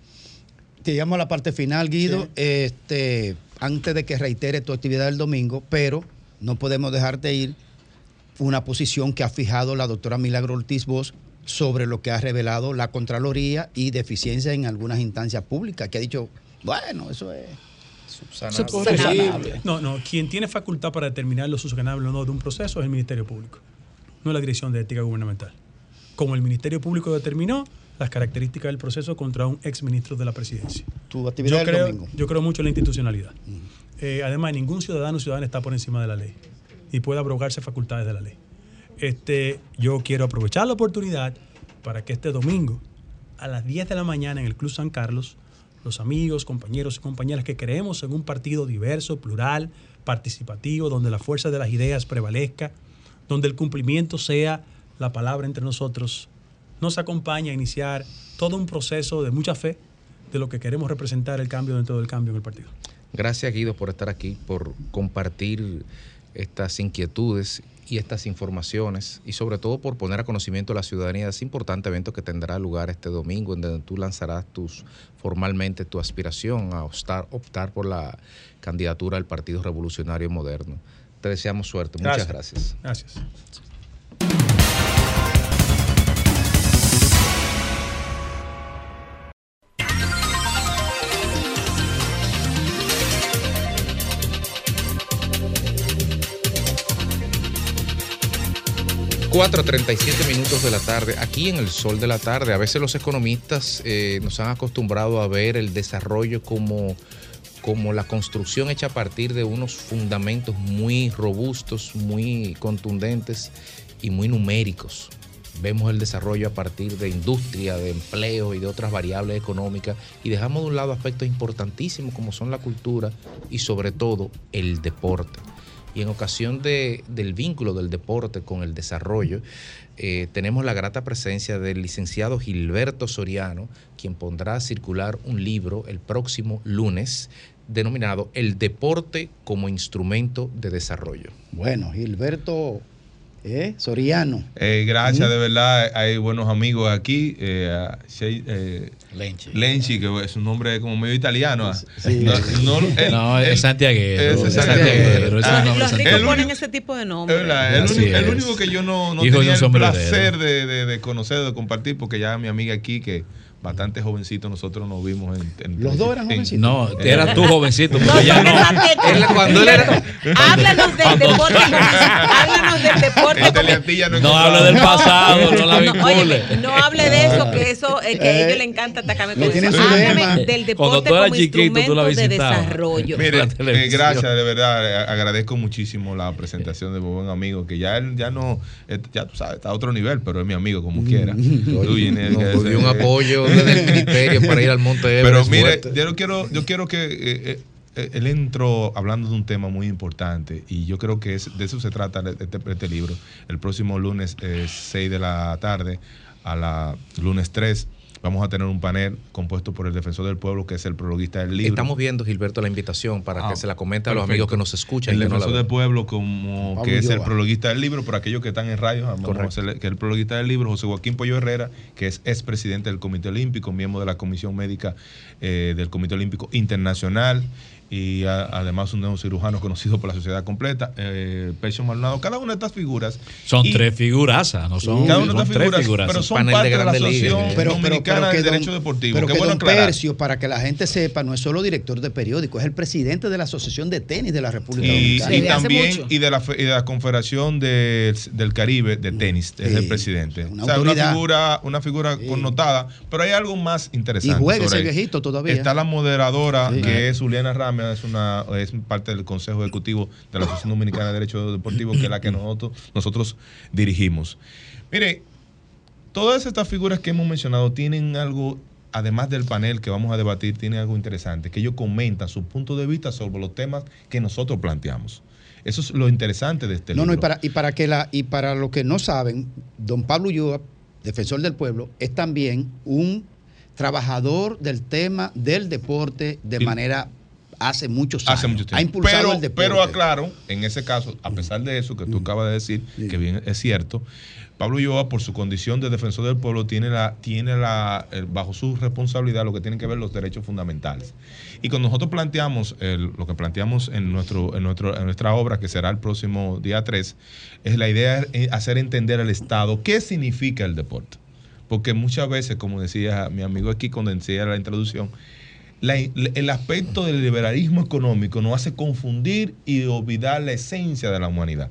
Te llamo a la parte final, Guido, este, antes de que reitere tu actividad del domingo, pero no podemos dejarte ir una posición que ha fijado la doctora Milagro Ortiz Bosch sobre lo que ha revelado la Contraloría y deficiencia en algunas instancias públicas, que ha dicho, bueno, eso es subsanable. No, no, quien tiene facultad para determinar lo subsanable o no de un proceso es el Ministerio Público, no la Dirección de Ética Gubernamental. Como el Ministerio Público determinó las características del proceso contra un exministro de la presidencia. Tu actividad yo creo, domingo. Yo creo mucho en la institucionalidad. Eh, además, ningún ciudadano o ciudadana está por encima de la ley y puede abrogarse facultades de la ley. Este, yo quiero aprovechar la oportunidad para que este domingo, a las 10 de la mañana en el Club San Carlos, los amigos, compañeros y compañeras que creemos en un partido diverso, plural, participativo, donde la fuerza de las ideas prevalezca, donde el cumplimiento sea la palabra entre nosotros, nos acompaña a iniciar todo un proceso de mucha fe de lo que queremos representar el cambio dentro del cambio en el partido. Gracias Guido por estar aquí, por compartir estas inquietudes y estas informaciones y sobre todo por poner a conocimiento a la ciudadanía de ese importante evento que tendrá lugar este domingo en donde tú lanzarás tus formalmente tu aspiración a optar, optar por la candidatura del Partido Revolucionario Moderno. Te deseamos suerte. Muchas gracias. Gracias. 4.37 minutos de la tarde, aquí en el sol de la tarde. A veces los economistas eh, nos han acostumbrado a ver el desarrollo como, como la construcción hecha a partir de unos fundamentos muy robustos, muy contundentes y muy numéricos. Vemos el desarrollo a partir de industria, de empleo y de otras variables económicas y dejamos de un lado aspectos importantísimos como son la cultura y sobre todo el deporte y en ocasión de- del vínculo del deporte con el desarrollo, eh, tenemos la grata presencia del licenciado Gilberto Soriano, quien pondrá a circular un libro el próximo lunes denominado El deporte como instrumento de desarrollo. Bueno, Gilberto ¿eh? Soriano. Eh, gracias, Mm. de verdad. Hay buenos amigos aquí. Eh, eh, Lenchi. que es un nombre como medio italiano. ah. No, no, él- No, es santiaguero, es es santiaguero, es Ah, nombre Los el ricos único- ponen ese tipo de es nombres. el, el es. único que yo no, no tenía el placer de, de- de conocer, de compartir, porque ya mi amiga aquí, que bastante jovencito, nosotros nos vimos en. en- Los dos eran en- jovencitos. No, en- eras tú jovencito, porque ya no. Él, cuando él era. Háblanos del deporte. Háblanos del deporte. No, No hable del pasado, no la vincule. Oye, no hable de eso, que eso, eh, que a ellos les encanta atacarme con eso. Háblame del Cuando deporte tú eras como chiquito, tú la instrumento de desarrollo. Mire, eh, gracias, de verdad. eh, Agradezco muchísimo la presentación de mi buen amigo, que ya él ya no, eh, ya tú sabes, está a otro nivel, pero es mi amigo como quiera. <laughs> Tú, ese- un apoyo <laughs> desde el ministerio para ir al Monte Everest. Pero mire, fuerte. yo no quiero, yo quiero que eh, eh, él entró hablando de un tema muy importante y yo creo que es, de eso se trata este, este libro. El próximo lunes eh, 6 de la tarde a la lunes 3 vamos a tener un panel compuesto por el defensor del pueblo que es el prologuista del libro. Estamos viendo, Gilberto, la invitación para Ah, que se la comente a los amigos que nos escuchan. El no defensor del pueblo, como Pablo que es el prologuista del libro, por aquellos que están en radio, vamos a Correcto. hacerle- que es el prologuista del libro, José Joaquín Pollo Herrera, que es expresidente del Comité Olímpico, miembro de la Comisión Médica eh, del Comité Olímpico Internacional y a- además un neurocirujano conocido por la sociedad completa, eh, Pecho Maldonado. Cada una de estas figuras. Son y- tres figurazas, no son, Cada una de estas tres figuras, figuras. pero son parte de la Asociación Dominicana que de don- Derecho Deportivo. pero Qué que bueno don. Percio, para que la gente sepa, no es solo director de periódico, es el presidente de la Asociación de Tenis de la República Y, Dominicana. y también y de, la, y de la Confederación del, del Caribe de Tenis, es el presidente. una o sea, una figura, una figura connotada, pero hay algo más interesante. Y juega ese viejito todavía. Está la moderadora, Sí. que es Juliana Es una es parte del Consejo Ejecutivo de la Asociación Dominicana de Derecho Deportivo, que es la que nosotros, nosotros dirigimos. Mire, todas estas figuras que hemos mencionado tienen algo, además del panel que vamos a debatir, tienen algo interesante, que ellos comentan su punto de vista sobre los temas que nosotros planteamos. Eso es lo interesante de este No, no, y libro. para, y para que la, y para los que no saben, don Pablo Ulloa, defensor del pueblo, es también un trabajador del tema del deporte de Y- manera hace muchos años. Hace mucho tiempo. Ha impulsado pero, el deporte. pero aclaro, en ese caso, a pesar de eso que tú acabas de decir, que bien es cierto, Pablo Ulloa, por su condición de defensor del pueblo, tiene la, tiene la, bajo su responsabilidad lo que tienen que ver los derechos fundamentales. Y cuando nosotros planteamos el- lo que planteamos en, nuestro, en, nuestro, en nuestra obra, que será el próximo día 3, es la idea de hacer entender al Estado qué significa el deporte. Porque muchas veces, como decía mi amigo aquí cuando decía la introducción, la- el aspecto del liberalismo económico nos hace confundir y olvidar la esencia de la humanidad.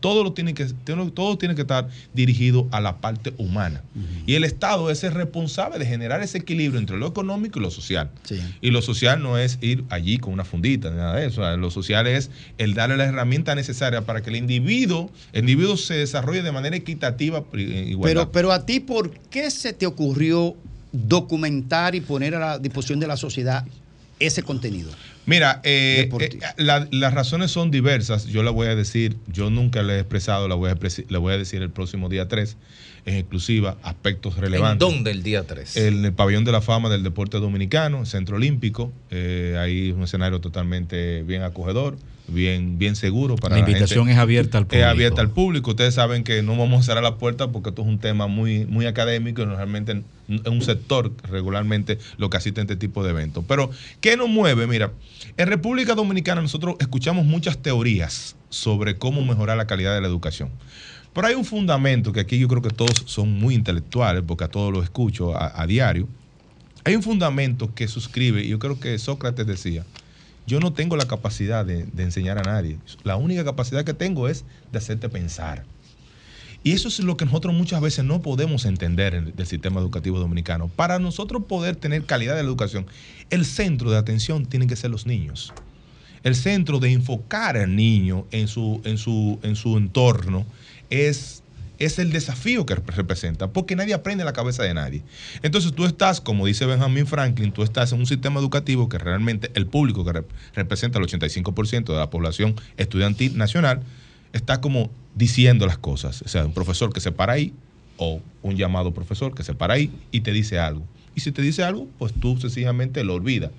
Todo, lo tiene que, todo, todo tiene que estar dirigido a la parte humana. Y el Estado es el responsable de generar ese equilibrio entre lo económico y lo social. Y lo social no es ir allí con una fundita, ni nada de eso. Lo social es el darle la herramienta necesaria para que el individuo, el individuo se desarrolle de manera equitativa igualdad. Pero, pero a ti, ¿por qué se te ocurrió documentar y poner a la disposición de la sociedad ese contenido? Mira, eh, eh, la- las razones son diversas. Yo la voy a decir, yo nunca la he expresado, la voy a, la voy a decir el próximo día 3, en exclusiva, aspectos ¿En relevantes. dónde el día 3? En el pabellón de la fama del deporte dominicano, Centro Olímpico. Eh, ahí es un escenario totalmente bien acogedor, bien, bien seguro para La invitación gente. es abierta al Es público. abierta al público. Ustedes saben que no vamos a cerrar la puerta porque esto es un tema muy, muy académico y normalmente es un sector regularmente lo que asiste a este tipo de eventos. Pero, ¿qué nos mueve? Mira, en República Dominicana nosotros escuchamos muchas teorías sobre cómo mejorar la calidad de la educación. Pero hay un fundamento que aquí yo creo que todos son muy intelectuales, porque a todos lo escucho a, diario. Hay un fundamento que suscribe, y yo creo que Sócrates decía, yo no tengo la capacidad de, enseñar a nadie. La única capacidad que tengo es de hacerte pensar. Y eso es lo que nosotros muchas veces no podemos entender en- del sistema educativo dominicano. Para nosotros poder tener calidad de la educación, el centro de atención tienen que ser los niños. El centro de enfocar al niño en su, en su, en su entorno es, es el desafío que rep- representa, porque nadie aprende en la cabeza de nadie. Entonces tú estás, como dice Benjamin Franklin, tú estás en un sistema educativo que realmente el público que rep- representa el 85% de la población estudiantil nacional, está como diciendo las cosas. O sea, un profesor que se para ahí o un llamado profesor que se para ahí y te dice algo. Y si te dice algo, pues tú sencillamente lo olvidas.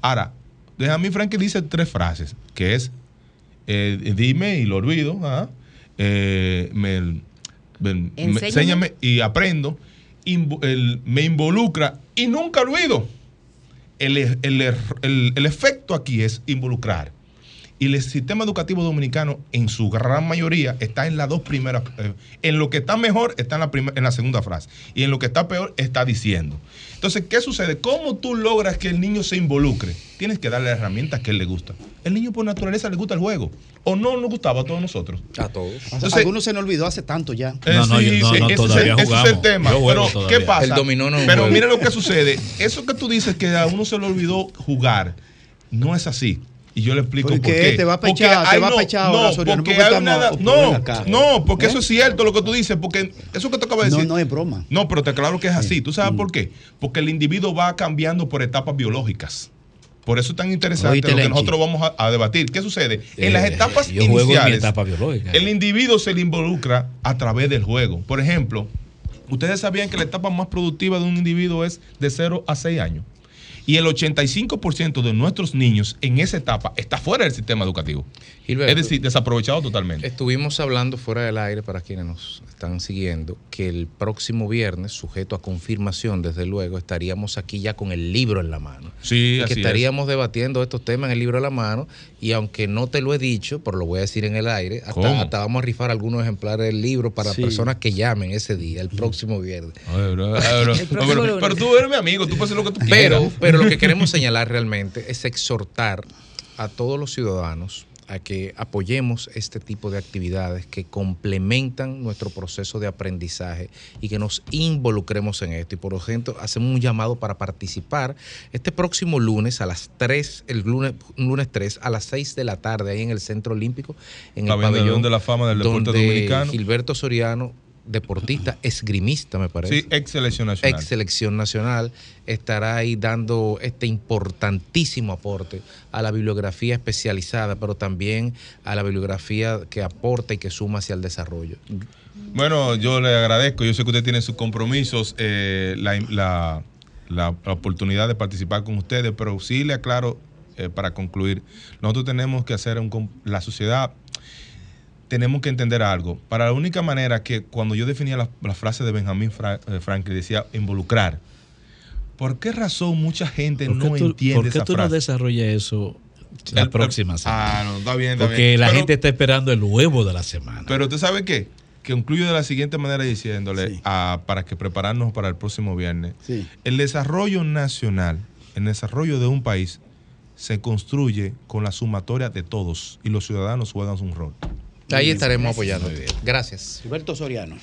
Ahora, Benjamin Franklin dice tres frases, que es eh, dime y lo olvido, ajá, eh, me, me- me- Enséñame. enséñame y aprendo, invo- el- me involucra y nunca olvido. El, el- el- el- el efecto aquí es involucrar. Y el sistema educativo dominicano, en su gran mayoría, está en las dos primeras. eh, en lo que está mejor, está en la, primer- en la segunda frase. Y en lo que está peor, está diciendo. Entonces, ¿qué sucede? ¿Cómo tú logras que el niño se involucre? Tienes que darle herramientas que él le gusta. El niño por naturaleza le gusta el juego. ¿O no nos gustaba a todos nosotros? A todos. Entonces- Algunos se nos olvidó hace tanto ya. Eh, sí, sí, ese, es el- ese es el tema. Pero, ¿qué pasa? El dominó no Pero mira lo que sucede. Eso que tú dices que a uno se le olvidó jugar, no es así. Y yo le explico ¿Por por qué? Te va a pechar, te va a no, pechar no, Soriano, porque porque hay no, no, porque ¿Eh? eso es cierto lo que tú dices, porque eso que te acabo de No, decir. no es broma. No, pero te claro que es así. ¿Tú sabes por qué? Porque el individuo va cambiando por etapas biológicas. Por eso es tan interesante lo que nosotros vamos a, a debatir. ¿Qué sucede? En las Eh, etapas yo juego en iniciales, etapa biológica. el individuo se le involucra a través del juego. Por ejemplo, ustedes sabían que la etapa más productiva de un individuo es de 0 a 6 años. Y el 85% de nuestros niños en esa etapa está fuera del sistema educativo. Gilberto. es decir, desaprovechado totalmente. Estuvimos hablando fuera del aire para quienes nos están siguiendo que el próximo viernes, sujeto a confirmación, desde luego, estaríamos aquí ya con el libro en la mano. Sí, y así que es. estaríamos debatiendo estos temas en el libro en la mano. Y aunque no te lo he dicho, pero lo voy a decir en el aire, hasta, hasta vamos a rifar algunos ejemplares del libro para Sí. personas que llamen ese día, el próximo viernes. Ay, bro, ay, bro. <laughs> próximo pero, pero tú eres mi amigo, tú puedes hacer lo que tú Pero, quieras. pero lo que queremos señalar realmente es exhortar a todos los ciudadanos a que apoyemos este tipo de actividades que complementan nuestro proceso de aprendizaje y que nos involucremos en esto. Y por ejemplo, hacemos un llamado para participar este próximo lunes a las 3, el lunes, lunes 3 a las 6 de la tarde ahí en el Centro Olímpico, en el Pabellón de la fama del deporte dominicano. Gilberto Soriano, deportista, esgrimista me parece Sí, ex selección nacional. ex selección nacional, estará ahí dando este importantísimo aporte a la bibliografía especializada, pero también a la bibliografía que aporta y que suma hacia el desarrollo. Bueno, yo le agradezco. Yo sé que usted tiene sus compromisos, eh, la, la- la- la oportunidad de participar con ustedes, pero sí le aclaro eh, para concluir. Nosotros tenemos que hacer un. La sociedad. Tenemos que entender algo. Para la única manera que cuando yo definía la, la frase de Benjamin Fra- eh, Franklin, decía involucrar. ¿Por qué razón mucha gente ¿Por qué no tú, entiende por qué esa tú no frase? desarrollas eso la El- próxima semana? Ah, no, está bien, está Porque bien. la Pero- gente está esperando el huevo de la semana. Pero usted sabe qué? Que concluyo de la siguiente manera diciéndole a- para que prepararnos para el próximo viernes. Sí. El desarrollo nacional, el desarrollo de un país se construye con la sumatoria de todos y los ciudadanos juegan un rol. Ahí estaremos apoyando. Gracias. Gilberto Soriano.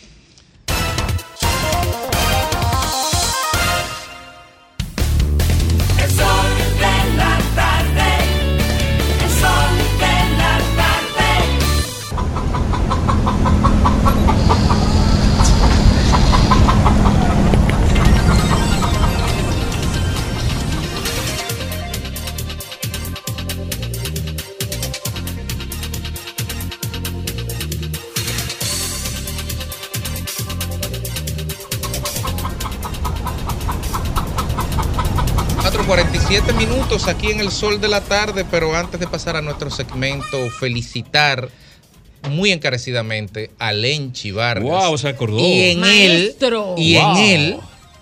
47 minutos aquí en el sol de la tarde, pero antes de pasar a nuestro segmento, felicitar muy encarecidamente a Lenchi Vargas. Wow, se acordó. Y en Maestro. él, y Wow. en él,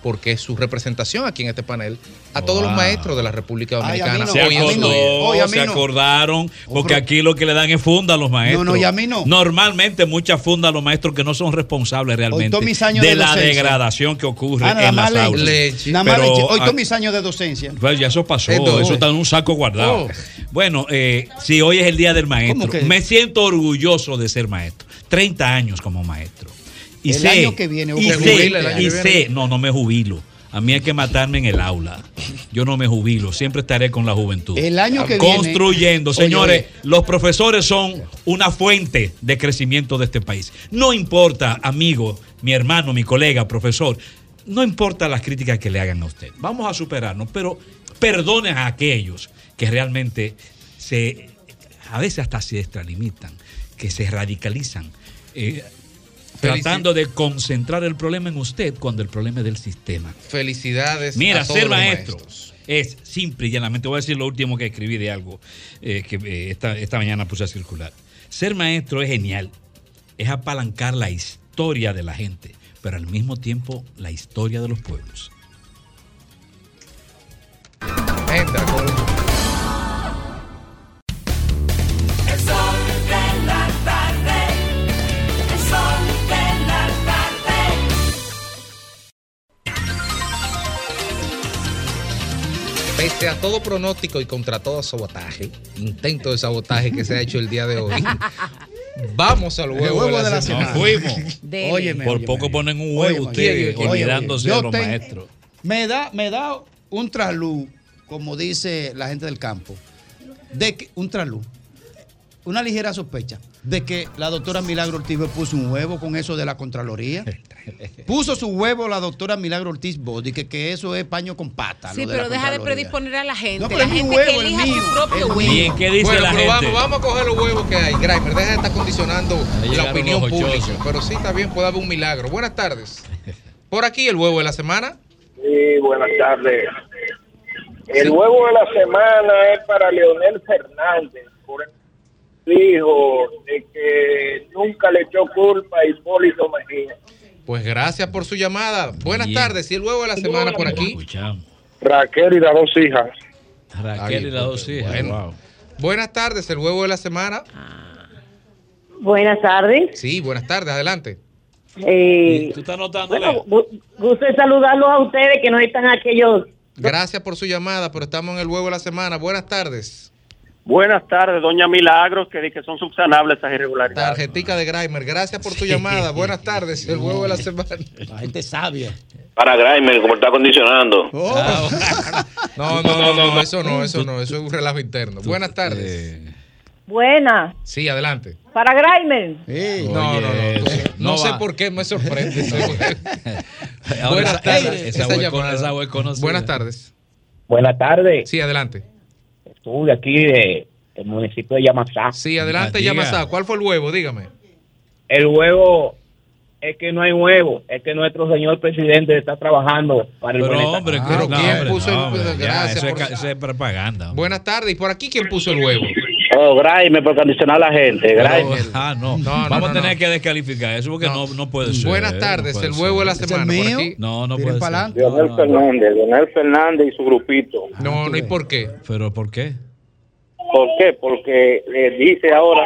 porque es su representación aquí en este panel, a todos los maestros de la República Ay, a mí Dominicana. no. Se hoy acordó, día. Oye, a mí se no. acordaron, porque aquí lo que le dan es funda a los maestros. No, no, y a mí no. Normalmente muchas fundas a los maestros que no son responsables realmente todos mis años de, de la degradación que ocurre Ah, en las aulas. Leche. Nada más Pero, leche. Hoy todos mis años de docencia. Pues ya eso pasó, Entonces, eso está en un saco guardado. Oh. Bueno, eh, si hoy es el Día del Maestro, me siento orgulloso de ser maestro. 30 años como maestro. Y El sé, año que viene, y sé, jubila el año y que sé, viene. no, no me jubilo. A mí hay que matarme en el aula. Yo no me jubilo, siempre estaré con la juventud. El año que viene- Construyendo. Señores, oye. los profesores son una fuente de crecimiento de este país. No importa, amigo, mi hermano, mi colega, profesor, no importa las críticas que le hagan a usted. Vamos a superarnos, pero perdone a aquellos que realmente se, a veces hasta se extralimitan, que se radicalizan. eh, tratando de concentrar el problema en usted cuando el problema es del sistema. Felicidades. Mira, a todos ser los maestro maestros. es simple y llanamente. Voy a decir lo último que escribí de algo eh, que eh, esta, esta mañana puse a circular. Ser maestro es genial. Es apalancar la historia de la gente, pero al mismo tiempo la historia de los pueblos. Entra con Pese a todo pronóstico y contra todo sabotaje, intento de sabotaje que se ha hecho el día de hoy, <laughs> vamos al huevo, huevo de la semana. Fuimos. Dele. Óyeme, Por óyeme. poco ponen un huevo ustedes, olvidándose de los tengo- maestros. Me da, me da un trasluz, como dice la gente del campo, de que, un trasluz, una ligera sospecha de que la doctora Milagro Ortiz puso un huevo con eso de la Contraloría. Puso su huevo la doctora Milagro Ortiz Bodi, que, que eso es paño con pata. Sí, lo de pero la deja de predisponer a la gente. No, pero la es gente huevo, que el elija mío, su propio el huevo. mío. Bien, ¿qué dice bueno, la pero gente? Vamos, vamos a coger los huevos que hay. Grimer, deja de estar condicionando la opinión pública. Pero sí, está bien, puede haber un milagro. Buenas tardes. Por aquí el huevo de la semana. Sí, buenas tardes. El huevo de la semana es para Leonel Fernández, por el hijo de que nunca le echó culpa a Hipólito Mejía. Pues gracias por su llamada. Buenas Bien. tardes. Y el huevo de la semana por aquí. Escuchamos. Raquel y las dos hijas. Raquel y las dos hijas. Bueno. wow. Buenas tardes, el huevo de la semana. Buenas tardes. Sí, buenas tardes, adelante. Eh, ¿Tú estás notando? bueno, gu- gusto saludarlos a ustedes que no están aquellos. Gracias por su llamada, pero estamos en el huevo de la semana. Buenas tardes. Buenas tardes, doña Milagros, que dice que son subsanables esas irregularidades. Tarjetica de Grimer, gracias por tu llamada. Buenas tardes, el huevo de la semana. La gente sabia. Para Grimer, como está condicionando. Oh. <laughs> No, no, no, no, eso no, eso no, eso es un relajo interno. Buenas tardes. Buenas. Sí, adelante. Para Grimer. No, no, no. No, no sé va. por qué me sorprende. <laughs> Buenas tardes. Buenas tardes. Buenas tardes. Sí, adelante. Tú de aquí, de, del municipio de Yamasá. Sí, adelante. Yamasá. ¿Cuál fue el huevo? Dígame. El huevo es que no hay huevo, es que nuestro señor presidente está trabajando para el Pero planeta. hombre, Ah, pero no, ¿quién hombre, puso no, el ya, Gracias eso, es, por- ca- eso es propaganda. hombre. Buenas tardes. ¿Y por aquí quién puso el huevo? Oh, Grimer, por condicionar a la gente. Pero- Grimer. ah, no. No, no, Vamos no, a tener no. que descalificar eso porque no, no puede ser. Buenas no tardes, puede el huevo de la ¿Ese es semana. Por aquí. No, no puede ser. Leonel Fernández, Leonel Fernández y su grupito. No, no, ¿y por qué? ¿Pero por qué? ¿Por qué? Porque eh, dice ahora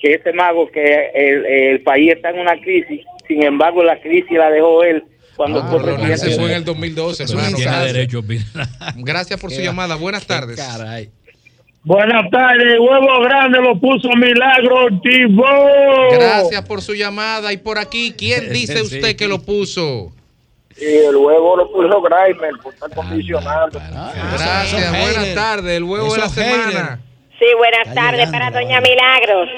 que ese mago que el, el país está en una crisis, sin embargo la crisis la dejó él cuando Ah, fue Ronald se presidente. fue en el 2012. Pero eso no tiene derecho a opinar. Gracias por su llamada. Buenas tardes. Caray. Buenas tardes, huevo grande lo puso Milagro Ortiz. Gracias por su llamada. Y por aquí, ¿quién <laughs> dice Sí. usted que lo puso? Y el huevo lo puso Grimer por estar condicionando. Gracias. Buenas tardes, el huevo de la semana. Sí, buenas tardes para Doña. Milagros.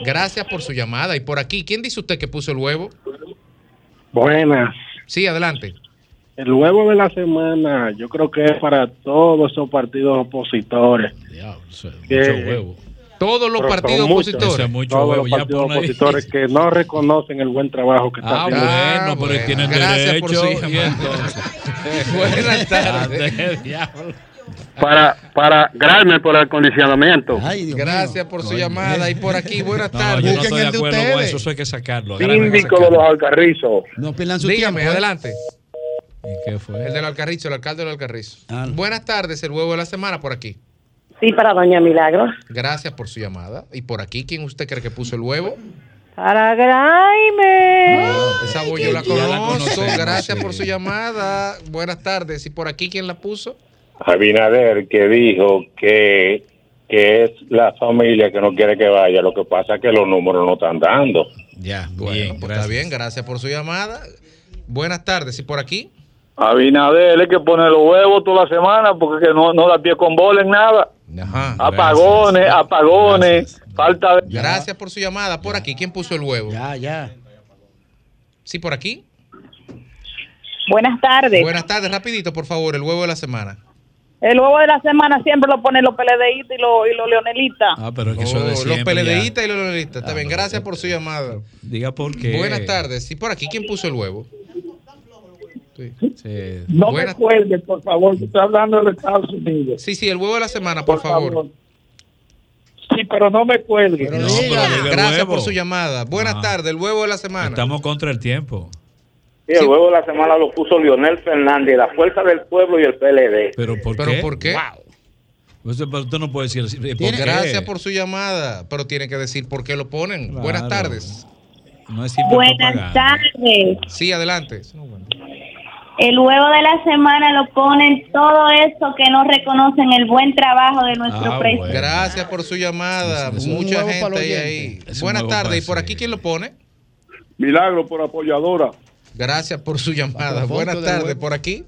Gracias por su llamada. Y por aquí, ¿quién dice usted que puso el huevo? Buenas. Sí, adelante. El huevo de la semana, yo creo que es para todos esos partidos opositores. Diablo, eso es Que- mucho huevo. Todos los partidos muchos. Opositores. es mucho Todos huevo. los partidos ahí. opositores que no reconocen el buen trabajo que está Ah, haciendo. bueno, pero bueno. tienen Gracias por derecho. su llamada. entonces- <laughs> Buenas tardes. Para, para Grimer por el acondicionamiento. Ay, Dios mío. Gracias por su llamada. Y por aquí, buenas No, tardes. yo no Busquen estoy de acuerdo con eso. Eso hay que sacarlo. Síndico de los Alcarrizos. No su Dígame, tiempo. ¿eh? adelante. ¿Y qué fue? El del Alcarrizo, el alcalde del Alcarrizo. Ah, no. Buenas tardes, el huevo de la semana por aquí. Sí, para Doña Milagros. Gracias por su llamada. Y por aquí, ¿quién usted cree que puso el huevo? Para Grimer. Esa voz yo la conozco. Gracias sí. por su llamada. Buenas tardes. ¿Y por aquí quién la puso? Abinader que dijo que que es la familia que no quiere que vaya. Lo que pasa es que los números no están dando. Ya, bueno, pues está bien, gracias por su llamada. Buenas tardes, ¿y por aquí? Abinader es que pone los huevos toda la semana porque que no, no da pie con bola en nada. apagones, apagones, falta de... Gracias por su llamada. Por aquí, ¿quién puso el huevo? Ya, ya. Sí, por aquí. Buenas tardes. Buenas tardes, rapidito, por favor, el huevo de la semana. El huevo de la semana siempre lo ponen los PLDistas y los, y los leonelistas. Ah, pero es que eso de Oh, los ya. peledeístas y los leonistas. Está bien, gracias por su llamada. Diga por qué. Buenas tardes. ¿Y por aquí quién puso el huevo? Sí. No Buenas- me cuelgues, por favor, que estoy hablando de Estados Unidos. Sí, sí, el huevo de la semana, por, favor. Sí, pero no me cuelgues. No, Gracias huevo. por su llamada. Buenas Ah. tardes, el huevo de la semana. Estamos contra el tiempo. Sí, el huevo de la semana lo puso Leonel Fernández, la Fuerza del Pueblo y el PLD. ¿Pero por ¿Pero qué? por qué? Pues, pero usted no puede decir. Gracias por su llamada, pero tiene que decir por qué lo ponen. Claro. Buenas tardes. No es simple Buenas propaganda. tardes. Sí, adelante. El huevo de la semana lo ponen todo eso que no reconocen el buen trabajo de nuestro Ah, presidente. Gracias por su llamada. Es Mucha gente ahí. ahí. Buenas tardes. ¿Y por aquí quién lo pone? Milagro por apoyadora. Gracias por su llamada. Buenas tardes. ¿Por aquí?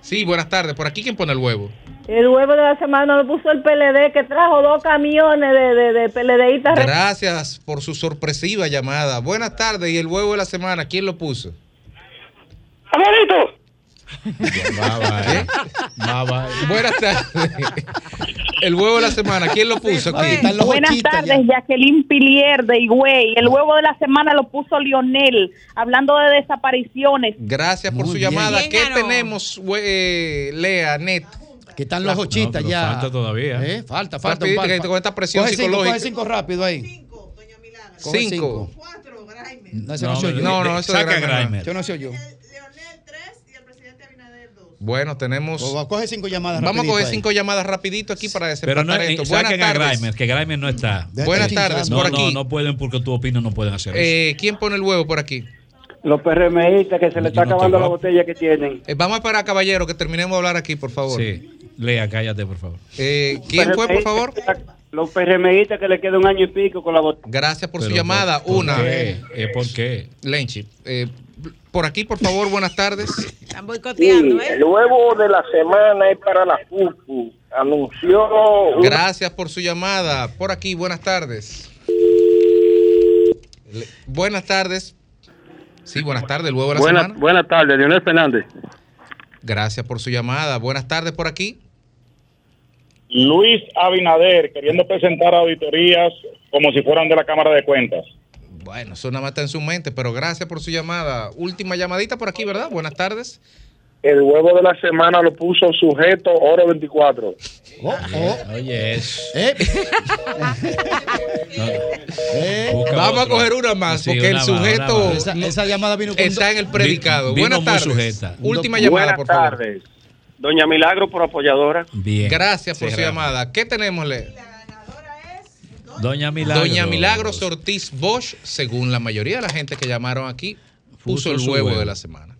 Sí, buenas tardes. ¿Por aquí quién pone el huevo? El huevo de la semana lo puso el PLD que trajo dos camiones de, de, de PLDistas. Gracias por su sorpresiva llamada. Buenas tardes. ¿Y el huevo de la semana quién lo puso? ¡Abuelito! ¿Qué? Buenas tardes. El huevo de la semana, ¿quién lo puso aquí? Buenas tardes, Jacqueline Pilier de Higüey. El huevo de la semana lo puso Lionel, hablando de desapariciones. Gracias por su bien. llamada. ¿Quién ¿Qué ganó? tenemos, we- eh, Lea, Net? Que están los ochitas ya. falta todavía. ¿Eh? Falta, falta. Rapidito, un par. que con esta presión Coge cinco, psicológica. Coge cinco rápido ahí. Coge Cinco. No, ese no, No, soy yo. no, no, eso Saca. Grimer. Yo no soy yo. Bueno, tenemos. O coge cinco llamadas Vamos a coger ahí. cinco llamadas rapidito aquí para Pero desempatar no, eh, esto. Buenas saquen a tardes. Grimer, que Grimer no está. Buenas tardes, no, por No, aquí. no pueden, porque tu opinión no pueden hacer eso. Eh, ¿Quién pone el huevo por aquí? Los PRMistas que se le está acabando la a- botella que tienen. Eh, vamos a esperar, caballero, que terminemos de hablar aquí, por favor. Sí. Lea, cállate, por favor. Eh, ¿Quién fue, por favor? Los PRMistas que le queda un año y pico con la botella. Gracias por su llamada. ¿por- por Una. qué? Eh, ¿Por qué? Lenchi, eh, por aquí, por favor, buenas tardes. Están boicoteando, ¿eh? el huevo de la semana es para la FUFU. Anunció. una- Gracias por su llamada. Por aquí, buenas tardes. Le- buenas tardes. Sí, buenas tardes, el huevo de la Buenas semana. buenas tardes, Leonel Fernández. Gracias por su llamada. Buenas tardes por aquí. Luis Abinader queriendo presentar auditorías como si fueran de la Cámara de Cuentas. Bueno, eso nada más está en su mente, pero gracias por su llamada. Última llamadita por aquí, ¿verdad? Buenas tardes. El huevo de la semana lo puso sujeto Oro 24. Oye, eso. <laughs> Busca Vamos a coger una más, Sí, porque el una más, sujeto más. Esa, esa llamada vino está en el predicado. Vi- Buenas tardes. sujeta. Última Buenas llamada, por favor. tardes. Doña Milagro por apoyadora. Bien. Gracias por su llamada. ¿Qué tenemos, Le? Doña Milagro. Doña Milagros Ortiz Bosch, según la mayoría de la gente que llamaron aquí, puso, Puso el huevo. de la semana.